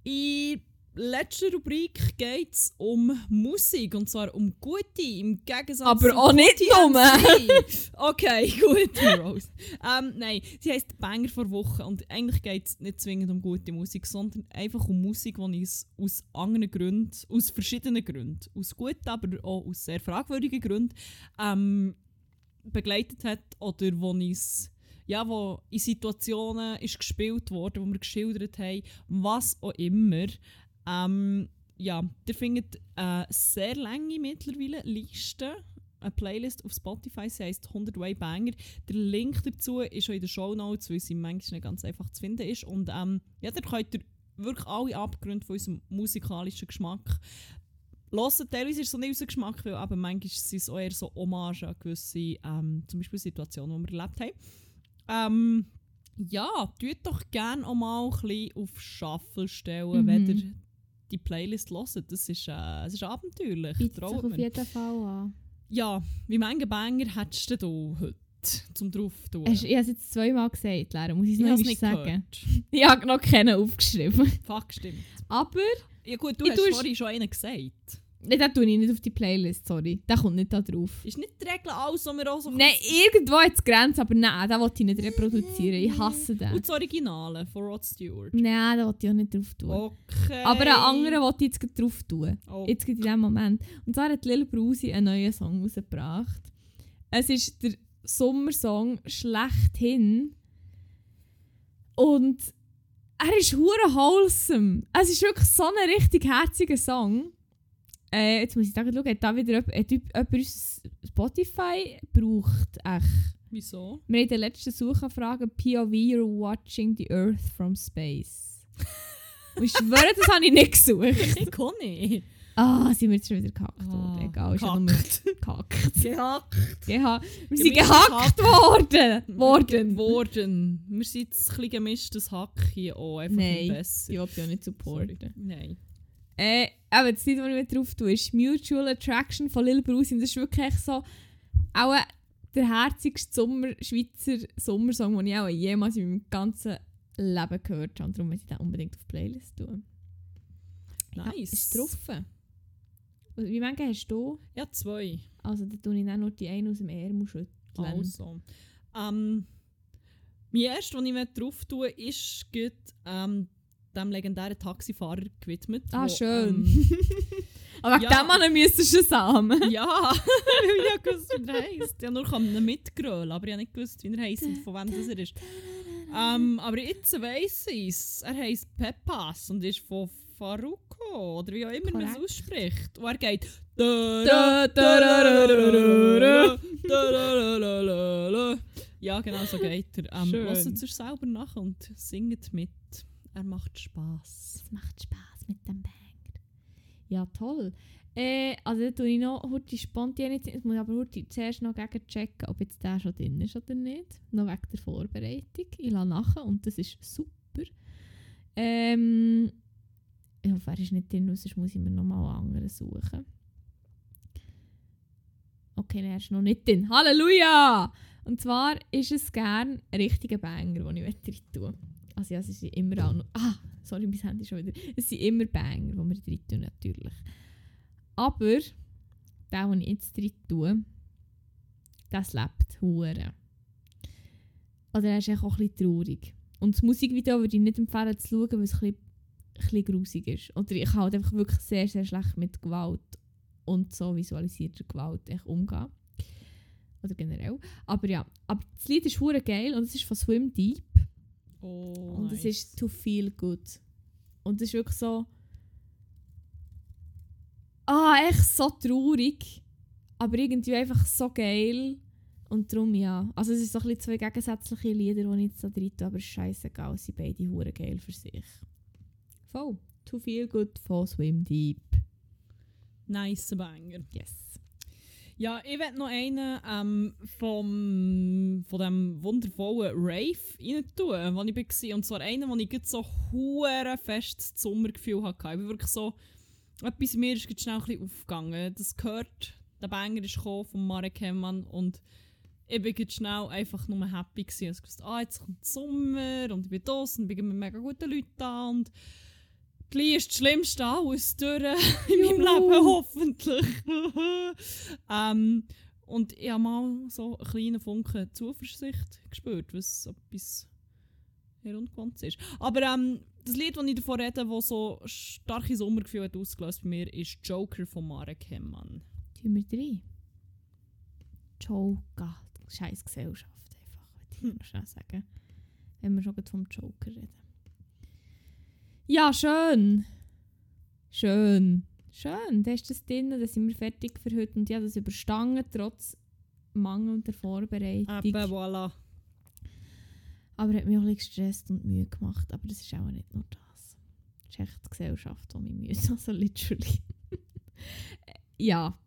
ich letzten Rubrik geht es um Musik. Und zwar um gute, im Gegensatz
Aber
zu
auch nicht
TMZ. Okay, gut, Rose. ähm, nein, sie heisst Banger vor Woche. Und eigentlich geht es nicht zwingend um gute Musik, sondern einfach um Musik, die uns aus anderen Gründen, aus verschiedenen Gründen, aus guten, aber auch aus sehr fragwürdigen Gründen, ähm, begleitet hat oder wo uns ja, wo in Situationen ist gespielt wurde, wo wir geschildert haben, was auch immer. Ähm, ja, ihr findet eine sehr lange mittlerweile Liste, eine Playlist auf Spotify, sie heisst 100 Way Banger. Der Link dazu ist auch in den Show Notes, weil sie manchmal nicht ganz einfach zu finden ist. Und ähm, ja, da könnt ihr wirklich alle Abgründe von unserem musikalischen Geschmack hören. Teilweise ist es so nicht unser Geschmack, weil aber manchmal sind es auch eher so Hommage an gewisse ähm, zum Beispiel Situationen, die wir erlebt haben. Ähm, ja, tut doch gerne auch mal ein bisschen auf Shuffle stellen,
Mhm.
wenn ihr die Playlist hört. Das ist, äh, es ist abenteuerlich.
Bietet sich auf jeden Fall an.
Ja, wie viele Banger hättest du denn heute zum drauf tun?
Hast, ich habe es jetzt zweimal gesagt, Lara, muss ich es noch
nicht
sagen?
gehört.
Ich habe noch keinen aufgeschrieben.
Fuck, stimmt.
Aber,
Ja gut, du
Ich
hast vorhin schon einen gesagt.
Nein, den tue ich nicht auf die Playlist, sorry. Der kommt nicht da drauf.
Ist nicht die Regel alles, was wir auch so...
Nein, irgendwo hat es Grenzen, aber nein, den wollte ich nicht reproduzieren. Ich hasse den.
Und das Originale von Rod Stewart.
Nein, den wollte ich auch nicht drauf tun.
Okay.
Aber einen anderen wollte ich jetzt drauf tun.
Oh.
Jetzt geht in diesem Moment. Und zwar hat Lil Brusi einen neuen Song rausgebracht. Es ist der Sommersong schlechthin. Und er ist hure wholesome. Es ist wirklich so ein richtig herziger Song. Äh, jetzt muss ich da gerade schauen, hat da wieder jemand, hat jemand Spotify braucht? Echt.
Wieso?
Wir haben in der letzten Suchanfrage POV You're watching the Earth from space. Und ich schwöre, das habe ich nicht gesucht.
Ich kann nicht.
Ah, sind wir jetzt schon wieder gehackt
Ah,
worden. Egal, ist ja nur
gehackt.
gehackt. Geha wir sind gehackt worden.
Worden.
worden.
Wir sind jetzt ein bisschen gemischtes Hack hier auch. Einfach
Nein,
ein besser.
Ich will ja nicht supporten.
Nein.
Äh, aber das Lied, das ich drauf tue, ist Mutual Attraction von Lil Bruce. Und das ist wirklich so auch der herzigste Sommer Schweizer Sommersong, den ich auch jemals in meinem ganzen Leben gehört habe. Und darum möchte ich den unbedingt auf die Playlist tun. Ja,
Nice.
ist drauf. Und Wie viele hast du?
Ja, zwei.
Also da tue ich dann nur die eine aus dem Ärmel schütteln.
Also. Ähm, mein erstes, den ich drauf tue, ist gut, ähm, dem legendären Taxifahrer gewidmet.
Ah,
wo,
schön.
Ähm,
Aber wegen
Ja.
dem Mann müsstest du Samen.
ja, weil ich habe gewusst, wie er heisst. Ich habe nur können mitgrölen, aber ich habe nicht gewusst, wie er heisst und von wem das er ist. Ähm, aber jetzt weiss ich es. Er heisst Peppas und ist von Faruko oder wie auch immer man es ausspricht. Und er geht. Ja, genau so geht er. Ähm. Hört es euch selber nach und singt mit. Er macht Spass.
Es macht Spaß mit dem Banger. Ja, toll. Äh, also da tue ich noch heute spontan jetzt, jetzt muss ich aber heute zuerst noch gegen checken, ob jetzt der schon drin ist oder nicht. Noch wegen der Vorbereitung. Ich lasse nachher und das ist super. Ähm, ich hoffe, er ist nicht drin, sonst muss ich mir nochmal einen anderen suchen. Okay, er ist noch nicht drin. Halleluja! Und zwar ist es gern ein richtiger Banger, den ich drin tue. Also ja, es sind immer auch noch... Ah, sorry, mein Handy schon wieder. Es sind immer Banger, die wir drin tun, natürlich. Aber der, den ich jetzt drin tue, das lebt hure. Oder er ist auch ein bisschen traurig. Und das Musikvideo würde ich nicht empfehlen zu schauen, weil es ein bisschen, ein bisschen grusig ist. Oder ich kann halt einfach wirklich sehr, sehr schlecht mit Gewalt und so visualisierter Gewalt echt umgehen. Oder generell. Aber ja, aber das Lied ist hure geil und es ist von Swim Deep.
Oh,
Und es ist to feel good. Und es ist wirklich so. Ah, echt so traurig. Aber irgendwie einfach so geil. Und darum ja. Also es ist so ein bisschen zwei gegensätzliche Lieder, die ich jetzt da drin tue, aber es ist scheißegal, sind beide hure geil für sich. Voll. To feel good von Swim Deep.
nice Banger.
Yes.
Ja, ich will noch einen ähm, vom, von dem wundervollen Rave rein tun, wo ich war. Und zwar einen, wo ich so hure fest das Sommergefühl hatte. Ich bin wirklich so, etwas in mir ist gerade schnell ein aufgegangen. Das gehört, der Banger ist gekommen von Marek Hemmann und ich bin gerade schnell einfach nur happy gewesen. Ich wusste, ah, jetzt kommt der Sommer und ich bin draußen und bin mit mega guten Leuten da und Gleich ist das Schlimmste alles durch in
Juhu.
meinem Leben, hoffentlich. ähm, und ich habe mal so einen kleinen Funken Zuversicht gespürt, was etwas heruntergekommen ist. Aber ähm, das Lied, das ich davon rede, das so starke Sommergefühle hat ausgelöst bei mir, ist Joker von Marek Hemmann.
Tun wir drei. Joker. Scheiß Gesellschaft einfach, würde ich noch schnell sagen. Wenn wir schon vom Joker reden. Ja, schön. Schön. Schön. Da ist das drin, da sind wir fertig für heute und ich habe das überstanden, trotz mangelnder Vorbereitung.
Eben, voilà.
Aber hat mich auch ein bisschen gestresst und Mühe gemacht. Aber das ist auch nicht nur das. Das ist echt die Gesellschaft, die mich müde Also literally. ja.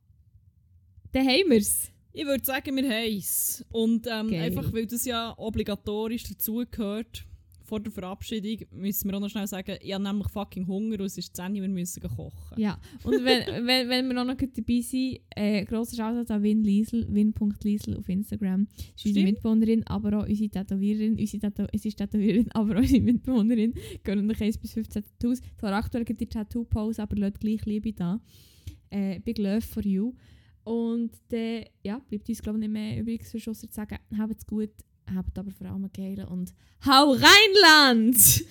Dann haben wir es.
Ich würde sagen, wir haben es. Und ähm, einfach, weil das ja obligatorisch dazugehört, vor der Verabschiedung, müssen wir auch noch schnell sagen, ich habe nämlich fucking Hunger und es ist 10 Uhr, wir müssen kochen.
Ja. Und wenn, wenn, wenn wir auch noch dabei sind, äh, grosser Shoutout an Win Liesel, win.liesel auf Instagram. Sie ist unsere. Mitbewohnerin, aber auch unsere Tätowiererin. Unsere Tätow es ist Tätowiererin, aber auch unsere Mitbewohnerin. Gehen nach 1 bis 15 Tattoos. Zwar aktuell gibt die Tattoo-Pause, aber lasst gleich Liebe da. Äh, big love for you. Und dann ja, bleibt uns glaube ich nicht mehr übrig, für ausser zu sagen, habt's gut, habt aber vor allem geilen und hau Rheinland!